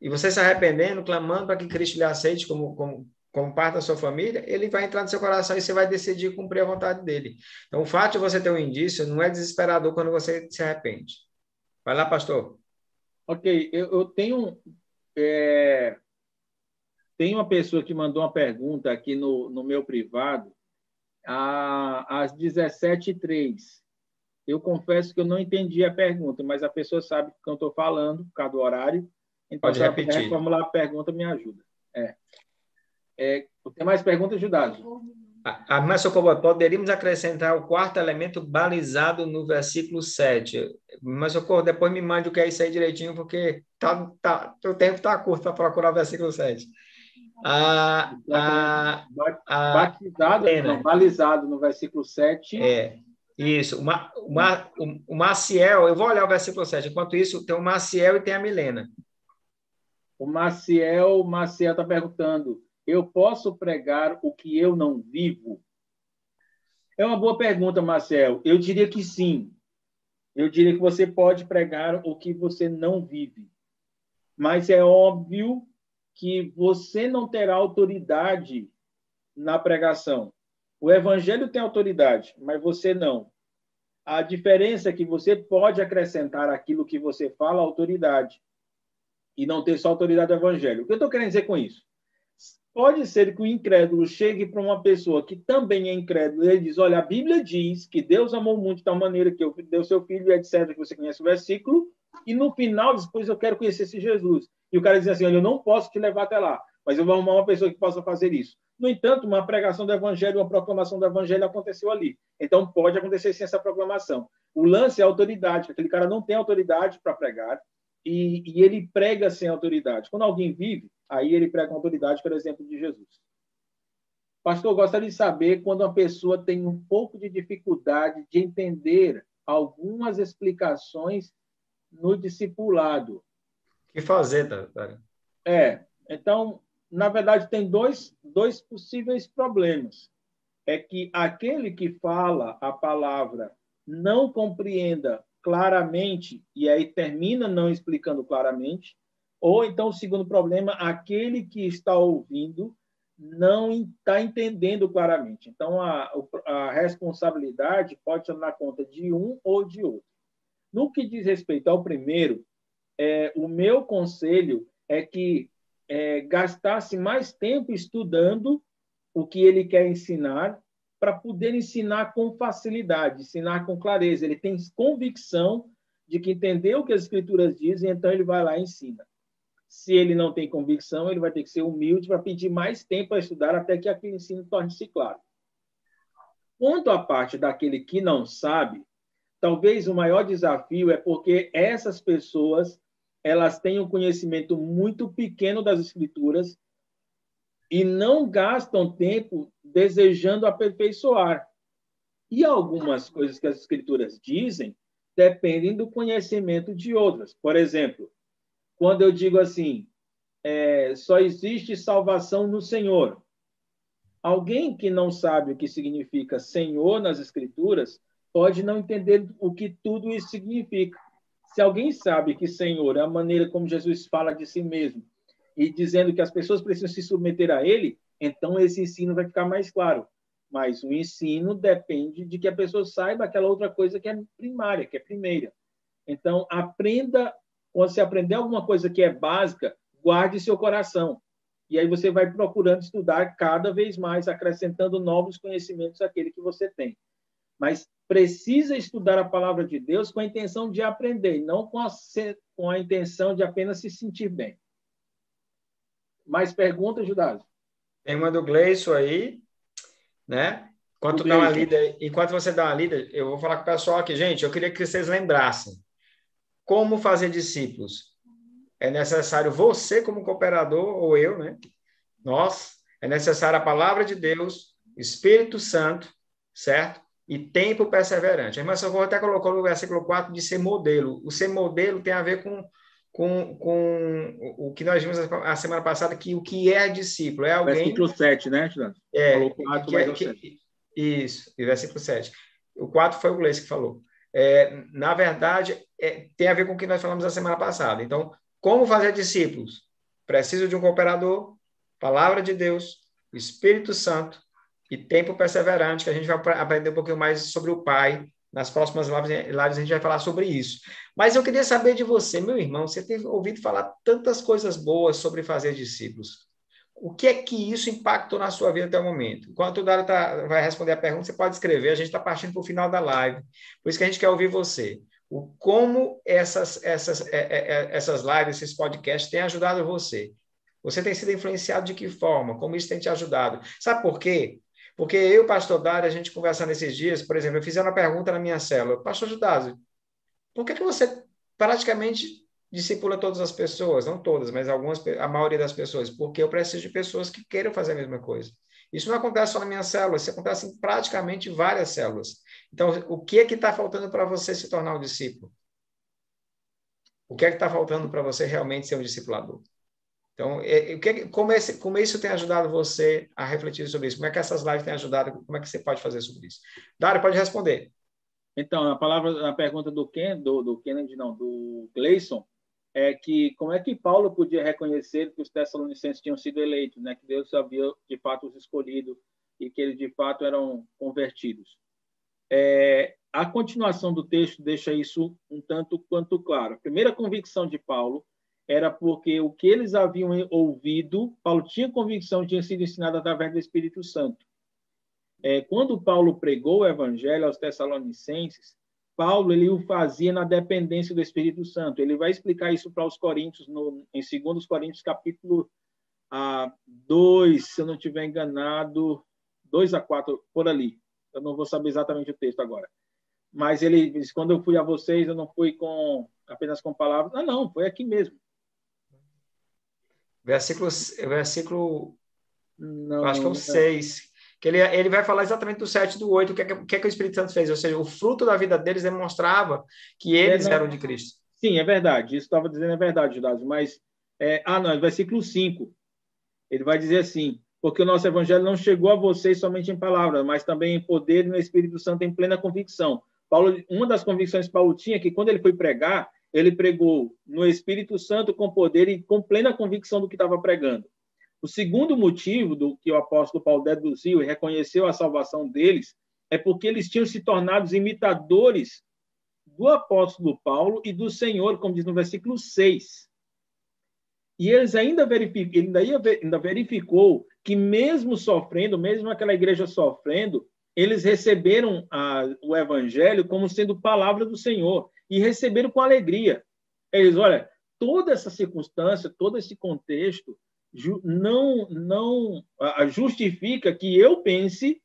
E você se arrependendo, clamando para que Cristo lhe aceite como, como, como parte da sua família, ele vai entrar no seu coração e você vai decidir cumprir a vontade dele. Então, o fato de você ter um indício não é desesperador quando você se arrepende. Vai lá, pastor. Ok, eu, eu tenho. É, tem uma pessoa que mandou uma pergunta aqui no, no meu privado, às 17h03. Eu confesso que eu não entendi a pergunta, mas a pessoa sabe o que eu estou falando, por causa do horário. Então, Pode repetir. reformular a pergunta, me ajuda. É. É, tem mais perguntas, Judade? A, mas, Socorro, poderíamos acrescentar o quarto elemento balizado no versículo 7. Mas, Socorro, depois me mande o que é isso aí direitinho, porque tá, tá, o tempo está curto para procurar o versículo 7. A, a, a, Batizado, não, balizado no versículo 7. É, isso. O, Ma, o, Ma, o, o Maciel, eu vou olhar o versículo 7. Enquanto isso, tem o Maciel e tem a Milena. O Maciel, o Maciel está perguntando eu posso pregar o que eu não vivo? É uma boa pergunta, Marcel. Eu diria que sim. Eu diria que você pode pregar o que você não vive. Mas é óbvio que você não terá autoridade na pregação. O evangelho tem autoridade, mas você não. A diferença é que você pode acrescentar aquilo que você fala autoridade e não ter só autoridade do evangelho. O que eu estou querendo dizer com isso? Pode ser que o incrédulo chegue para uma pessoa que também é incrédulo e diz: Olha, a Bíblia diz que Deus amou muito de tal maneira que deu seu filho, etc., que você conhece o versículo, e no final depois eu quero conhecer esse Jesus. E o cara diz assim: Olha, eu não posso te levar até lá, mas eu vou arrumar uma pessoa que possa fazer isso. No entanto, uma pregação do evangelho, uma proclamação do evangelho aconteceu ali. Então pode acontecer sim essa proclamação. O lance é a autoridade, aquele cara não tem autoridade para pregar e, e ele prega sem autoridade. Quando alguém vive, Aí ele prega com autoridade, por exemplo, de Jesus. Pastor, gostaria de saber quando uma pessoa tem um pouco de dificuldade de entender algumas explicações no discipulado. O que fazer, Dário? É, então, na verdade, tem dois, dois possíveis problemas. É que aquele que fala a palavra não compreenda claramente, e aí termina não explicando claramente, ou então, o segundo problema, aquele que está ouvindo não está entendendo claramente. Então, a, a responsabilidade pode na conta de um ou de outro. No que diz respeito ao primeiro, é, o meu conselho é que é, gastasse mais tempo estudando o que ele quer ensinar para poder ensinar com facilidade, ensinar com clareza. Ele tem convicção de que entendeu o que as escrituras dizem, então ele vai lá e ensina. Se ele não tem convicção, ele vai ter que ser humilde para pedir mais tempo a estudar até que aquele ensino torne-se claro. Quanto à parte daquele que não sabe, talvez o maior desafio é porque essas pessoas elas têm um conhecimento muito pequeno das escrituras e não gastam tempo desejando aperfeiçoar. E algumas coisas que as escrituras dizem dependem do conhecimento de outras. Por exemplo, quando eu digo assim, é, só existe salvação no Senhor. Alguém que não sabe o que significa Senhor nas Escrituras pode não entender o que tudo isso significa. Se alguém sabe que Senhor é a maneira como Jesus fala de si mesmo e dizendo que as pessoas precisam se submeter a Ele, então esse ensino vai ficar mais claro. Mas o ensino depende de que a pessoa saiba aquela outra coisa que é primária, que é primeira. Então, aprenda quando você aprender alguma coisa que é básica, guarde seu coração. E aí você vai procurando estudar cada vez mais, acrescentando novos conhecimentos àquele que você tem. Mas precisa estudar a palavra de Deus com a intenção de aprender, não com a, com a intenção de apenas se sentir bem. Mais perguntas, Judásio? Tem uma do Gleison aí, né? Enquanto, dá uma lida, enquanto você dá uma lida, eu vou falar com o pessoal aqui. Gente, eu queria que vocês lembrassem como fazer discípulos? É necessário você, como cooperador, ou eu, né? Nós, é necessário a palavra de Deus, Espírito Santo, certo? E tempo perseverante. A irmã Socorro até colocou no versículo 4 de ser modelo. O ser modelo tem a ver com, com, com o que nós vimos a semana passada, que o que é discípulo é alguém... Versículo 7, né, Tirando? É, falou 4, que, é, que, isso, e versículo 7. O 4 foi o Gleice que falou é, na verdade, é, tem a ver com o que nós falamos na semana passada. Então, como fazer discípulos? Preciso de um cooperador, palavra de Deus, Espírito Santo e tempo perseverante, que a gente vai aprender um pouquinho mais sobre o Pai. Nas próximas lives a gente vai falar sobre isso. Mas eu queria saber de você, meu irmão, você tem ouvido falar tantas coisas boas sobre fazer discípulos. O que é que isso impactou na sua vida até o momento? Enquanto o Dário tá, vai responder a pergunta, você pode escrever. A gente está partindo para o final da live. Por isso que a gente quer ouvir você. O, como essas, essas, é, é, essas lives, esses podcasts têm ajudado você. Você tem sido influenciado de que forma? Como isso tem te ajudado? Sabe por quê? Porque eu, pastor Dário, a gente conversando esses dias, por exemplo, eu fiz uma pergunta na minha célula, pastor Judásio, por que, que você praticamente discipula todas as pessoas? Não todas, mas algumas, a maioria das pessoas, porque eu preciso de pessoas que queiram fazer a mesma coisa. Isso não acontece só na minha célula, isso acontece em praticamente várias células. Então, o que é que está faltando para você se tornar um discípulo? O que é que está faltando para você realmente ser um discipulador? Então, é, é, como, esse, como isso tem ajudado você a refletir sobre isso? Como é que essas lives têm ajudado? Como é que você pode fazer sobre isso? Dário, pode responder. Então, a palavra, a pergunta do Ken, do, do Kennedy, não, do Gleison, é que como é que Paulo podia reconhecer que os tessalonicenses tinham sido eleitos, né? Que Deus havia de fato os escolhido e que eles de fato eram convertidos. É, a continuação do texto deixa isso um tanto quanto claro. A primeira convicção de Paulo era porque o que eles haviam ouvido, Paulo tinha convicção, tinha sido ensinado através do Espírito Santo. É, quando Paulo pregou o evangelho aos Tessalonicenses, Paulo ele o fazia na dependência do Espírito Santo. Ele vai explicar isso para os Coríntios no, em 2 Coríntios capítulo a 2, se eu não estiver enganado, 2 a 4 por ali. Eu não vou saber exatamente o texto agora. Mas ele diz: quando eu fui a vocês, eu não fui com apenas com palavras. Não, não, foi aqui mesmo. Versículo, versículo não, acho que é o 6, que ele, ele vai falar exatamente do 7 e do 8, o que, é, que, é que o Espírito Santo fez, ou seja, o fruto da vida deles demonstrava que eles é, eram de Cristo. Sim, é verdade, isso estava dizendo é verdade, Judásio, mas, é, ah, não, versículo 5, ele vai dizer assim, porque o nosso evangelho não chegou a vocês somente em palavras, mas também em poder e no Espírito Santo em plena convicção. Paulo, uma das convicções que Paulo tinha, é que quando ele foi pregar, ele pregou no Espírito Santo com poder e com plena convicção do que estava pregando. O segundo motivo do que o apóstolo Paulo deduziu e reconheceu a salvação deles é porque eles tinham se tornado imitadores do apóstolo Paulo e do Senhor, como diz no versículo 6. E eles ainda, verificou, ele ainda verificou que, mesmo sofrendo, mesmo aquela igreja sofrendo, eles receberam a, o evangelho como sendo palavra do Senhor e receberam com alegria. Eles, olha, toda essa circunstância, todo esse contexto não não justifica que eu pense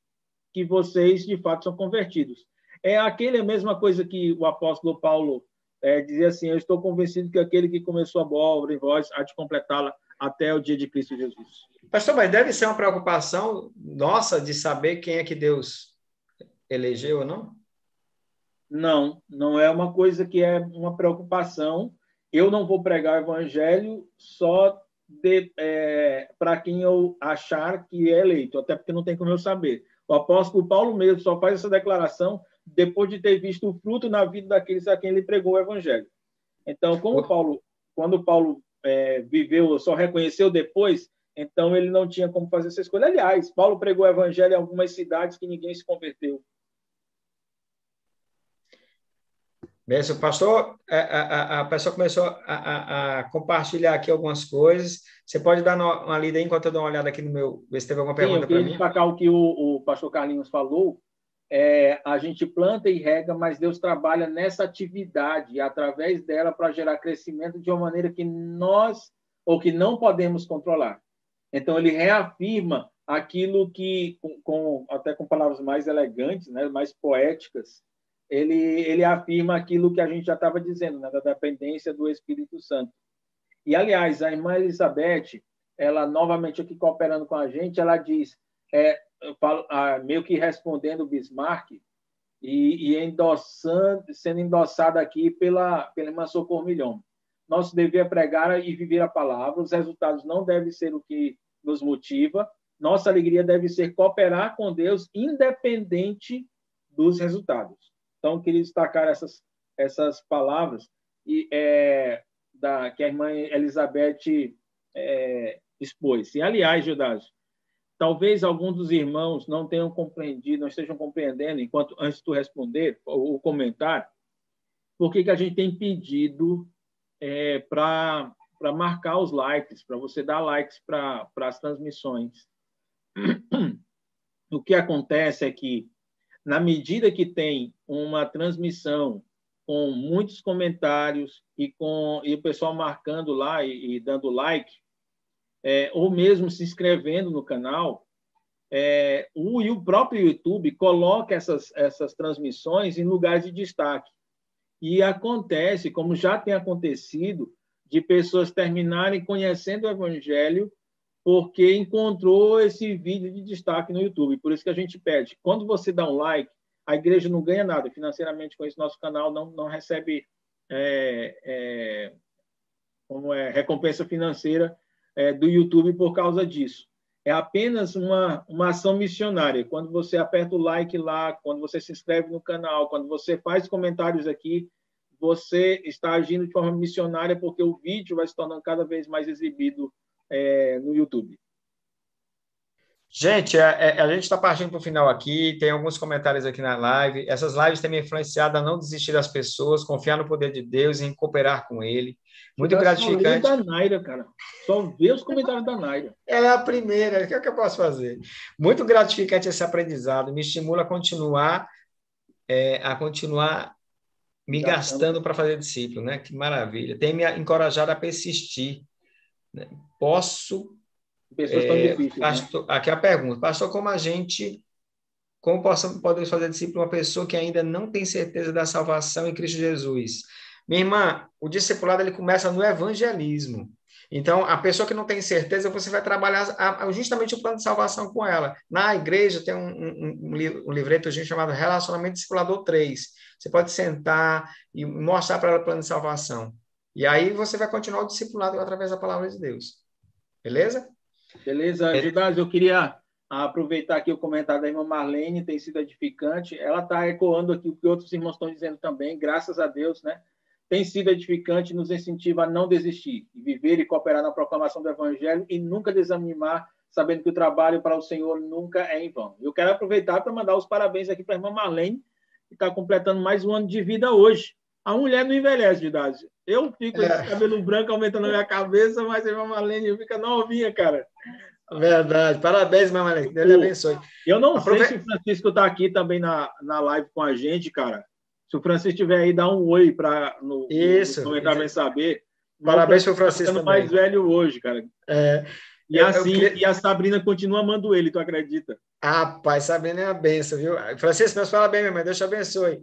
que vocês de fato são convertidos. É aquele a mesma coisa que o apóstolo Paulo é, dizia assim: Eu estou convencido que aquele que começou a boa obra em vós há de completá-la até o dia de Cristo Jesus. Pastor, mas deve ser uma preocupação nossa de saber quem é que Deus elegeu ou não? Não, não é uma coisa que é uma preocupação. Eu não vou pregar o evangelho só é, para quem eu achar que é eleito, até porque não tem como eu saber. O apóstolo Paulo mesmo só faz essa declaração depois de ter visto o fruto na vida daqueles a quem ele pregou o evangelho. Então, como Paulo, quando Paulo é, viveu, só reconheceu depois, então ele não tinha como fazer essa escolha. Aliás, Paulo pregou o evangelho em algumas cidades que ninguém se converteu. Benção, pastor, a, a, a pessoa começou a, a, compartilhar aqui algumas coisas. Você pode dar uma lida aí enquanto eu dou uma olhada aqui no meu, ver se teve alguma pergunta para mim? destacar o que o, o pastor Carlinhos falou. É, a gente planta e rega, mas Deus trabalha nessa atividade, através dela, para gerar crescimento de uma maneira que nós, ou que não podemos controlar. Então, ele reafirma aquilo que, com, com até com palavras mais elegantes, né, mais poéticas, ele, ele afirma aquilo que a gente já estava dizendo, né, da dependência do Espírito Santo. E, aliás, a irmã Elizabeth, ela novamente aqui cooperando com a gente, ela diz, é, falo, ah, meio que respondendo Bismarck, e, e endossando, sendo endossada aqui pela, pela irmã Socorro Milhão. Nosso dever é pregar e viver a palavra, os resultados não devem ser o que nos motiva, nossa alegria deve ser cooperar com Deus, independente dos resultados. Então, queria destacar essas, essas palavras e, é, da, que a irmã Elizabeth é, expôs. E, aliás, Judas, talvez alguns dos irmãos não tenham compreendido, não estejam compreendendo, enquanto antes de tu responder ou comentar, por que, a gente tem pedido é, para marcar os likes, para você dar likes para as transmissões. O que acontece é que na medida que tem uma transmissão com muitos comentários e com e o pessoal marcando lá e, e dando like, é, ou mesmo se inscrevendo no canal, é, o, o próprio YouTube coloca essas, essas transmissões em lugares de destaque. E acontece, como já tem acontecido, de pessoas terminarem conhecendo o Evangelho porque encontrou esse vídeo de destaque no YouTube. Por isso que a gente pede. Quando você dá um like, a igreja não ganha nada financeiramente com esse nosso canal, não, não recebe é, é, como é, recompensa financeira é, do YouTube por causa disso. É apenas uma, uma ação missionária. Quando você aperta o like lá, quando você se inscreve no canal, quando você faz comentários aqui, você está agindo de forma missionária porque o vídeo vai se tornando cada vez mais exibido é, no YouTube. Gente, a, é, é, a gente está partindo para o final aqui, tem alguns comentários aqui na live. Essas lives têm me influenciado a não desistir das pessoas, confiar no poder de Deus e em cooperar com Ele. Muito eu gratificante. da Naira, cara. Só ver os comentários da Naira. Ela é a primeira, o que, é que eu posso fazer? Muito gratificante esse aprendizado, me estimula a continuar, é, a continuar me gastando para fazer discípulo, né? Que maravilha. Tem me encorajado a persistir. Né? Posso. Pessoas é, tão difíceis. Né? Pastor, né? Aqui é a pergunta, pastor, como a gente. Como possamos, podemos fazer discípulo uma pessoa que ainda não tem certeza da salvação em Cristo Jesus? Minha irmã, o discipulado ele começa no evangelismo. Então, a pessoa que não tem certeza, você vai trabalhar justamente o plano de salvação com ela. Na igreja tem um, um, um livreto chamado Relacionamento Discipulador 3. Você pode sentar e mostrar para ela o plano de salvação. E aí você vai continuar o discipulado através da palavra de Deus. Beleza? Beleza. É... Judas, eu queria aproveitar aqui o comentário da irmã Marlene, tem sido edificante. Ela está ecoando aqui o que outros irmãos estão dizendo também, graças a Deus, né? Tem sido edificante, nos incentiva a não desistir, viver e cooperar na proclamação do Evangelho e nunca desanimar, sabendo que o trabalho para o Senhor nunca é em vão. Eu quero aproveitar para mandar os parabéns aqui para a irmã Marlene, que está completando mais um ano de vida hoje. A mulher não envelhece de idade. Eu fico com é. esse cabelo branco aumentando na minha cabeça, mas a irmã Marlene fica novinha, cara. Verdade. Parabéns, irmã Marlene. Deus lhe abençoe. Eu não Aprove... sei se o Francisco está aqui também na, na live com a gente, cara. Se o Francisco estiver aí, dá um oi para no, Isso, no comentário bem saber. Parabéns para o Francisco. Tá mais velho hoje, cara. É, e, assim, queria... e a Sabrina continua amando ele, tu acredita? Rapaz, Sabrina é uma benção, viu? Francisco, meus parabéns, minha mãe, Deus te abençoe.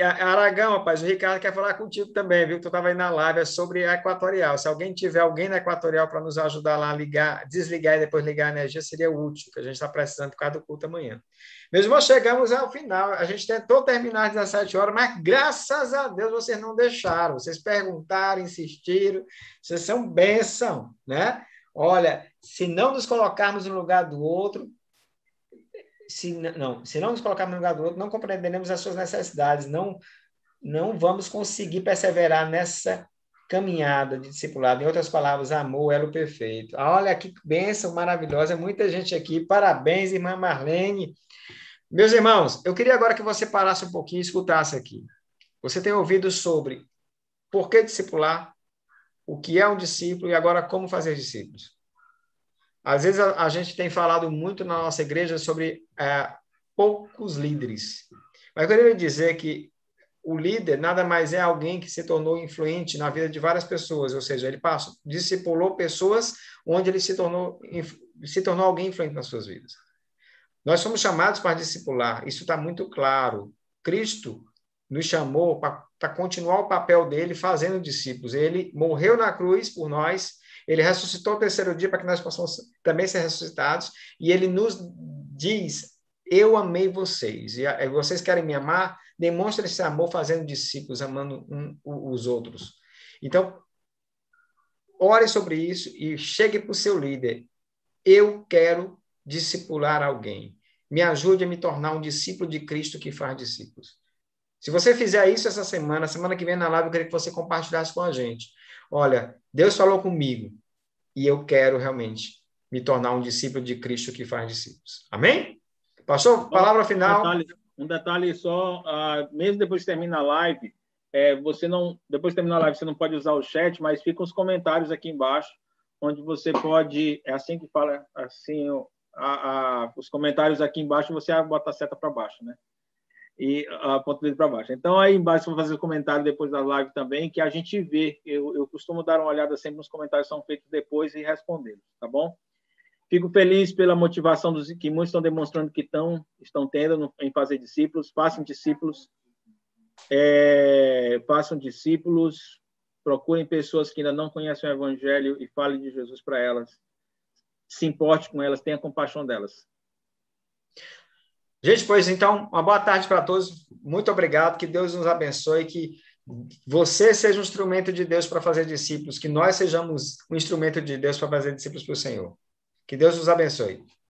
Aragão, rapaz, o Ricardo quer falar contigo também, viu? Tu estava aí na live, é sobre a Equatorial. Se alguém tiver alguém na Equatorial para nos ajudar lá a ligar, desligar e depois ligar a energia, seria útil, que a gente está precisando por causa do culto amanhã. Meus irmãos, chegamos ao final. A gente tentou terminar às 17 horas, mas graças a Deus vocês não deixaram. Vocês perguntaram, insistiram. Vocês são bênção, né? Olha, se não nos colocarmos no lugar do outro, se não, se não nos colocarmos no lugar do outro, não compreenderemos as suas necessidades, não não vamos conseguir perseverar nessa caminhada de discipulado. Em outras palavras, amor é o perfeito. Olha que bênção maravilhosa, muita gente aqui. Parabéns, irmã Marlene. Meus irmãos, eu queria agora que você parasse um pouquinho e escutasse aqui. Você tem ouvido sobre por que discipular, o que é um discípulo e agora como fazer discípulos. Às vezes a, a gente tem falado muito na nossa igreja sobre é, poucos líderes. Mas eu queria dizer que o líder nada mais é alguém que se tornou influente na vida de várias pessoas, ou seja, ele passou, discipulou pessoas onde ele se tornou, se tornou alguém influente nas suas vidas. Nós somos chamados para discipular, isso está muito claro. Cristo nos chamou para continuar o papel dele fazendo discípulos. Ele morreu na cruz por nós, ele ressuscitou o terceiro dia para que nós possamos também ser ressuscitados, e ele nos diz: Eu amei vocês, e vocês querem me amar? Demonstre esse amor fazendo discípulos, amando um, os outros. Então, ore sobre isso e chegue para o seu líder. Eu quero discipular alguém. Me ajude a me tornar um discípulo de Cristo que faz discípulos. Se você fizer isso essa semana, semana que vem na live, eu queria que você compartilhasse com a gente. Olha, Deus falou comigo e eu quero realmente me tornar um discípulo de Cristo que faz discípulos. Amém? Pastor, palavra final. Um detalhe, um detalhe só, uh, mesmo depois que termina a live, é, você não, depois que termina a live, você não pode usar o chat, mas ficam os comentários aqui embaixo, onde você pode, é assim que fala, assim, a, a, os comentários aqui embaixo, você bota a seta para baixo, né? E a ponta dele para baixo. Então, aí embaixo, vou fazer o comentário depois da live também, que a gente vê. Eu, eu costumo dar uma olhada sempre nos comentários que são feitos depois e respondê-los, tá bom? Fico feliz pela motivação dos que muitos estão demonstrando que estão, estão tendo em fazer discípulos. Façam discípulos. É, façam discípulos. Procurem pessoas que ainda não conhecem o Evangelho e falem de Jesus para elas. Se importe com elas, tenha compaixão delas. Gente, pois então, uma boa tarde para todos. Muito obrigado. Que Deus nos abençoe. Que você seja um instrumento de Deus para fazer discípulos. Que nós sejamos um instrumento de Deus para fazer discípulos para o Senhor. Que Deus nos abençoe.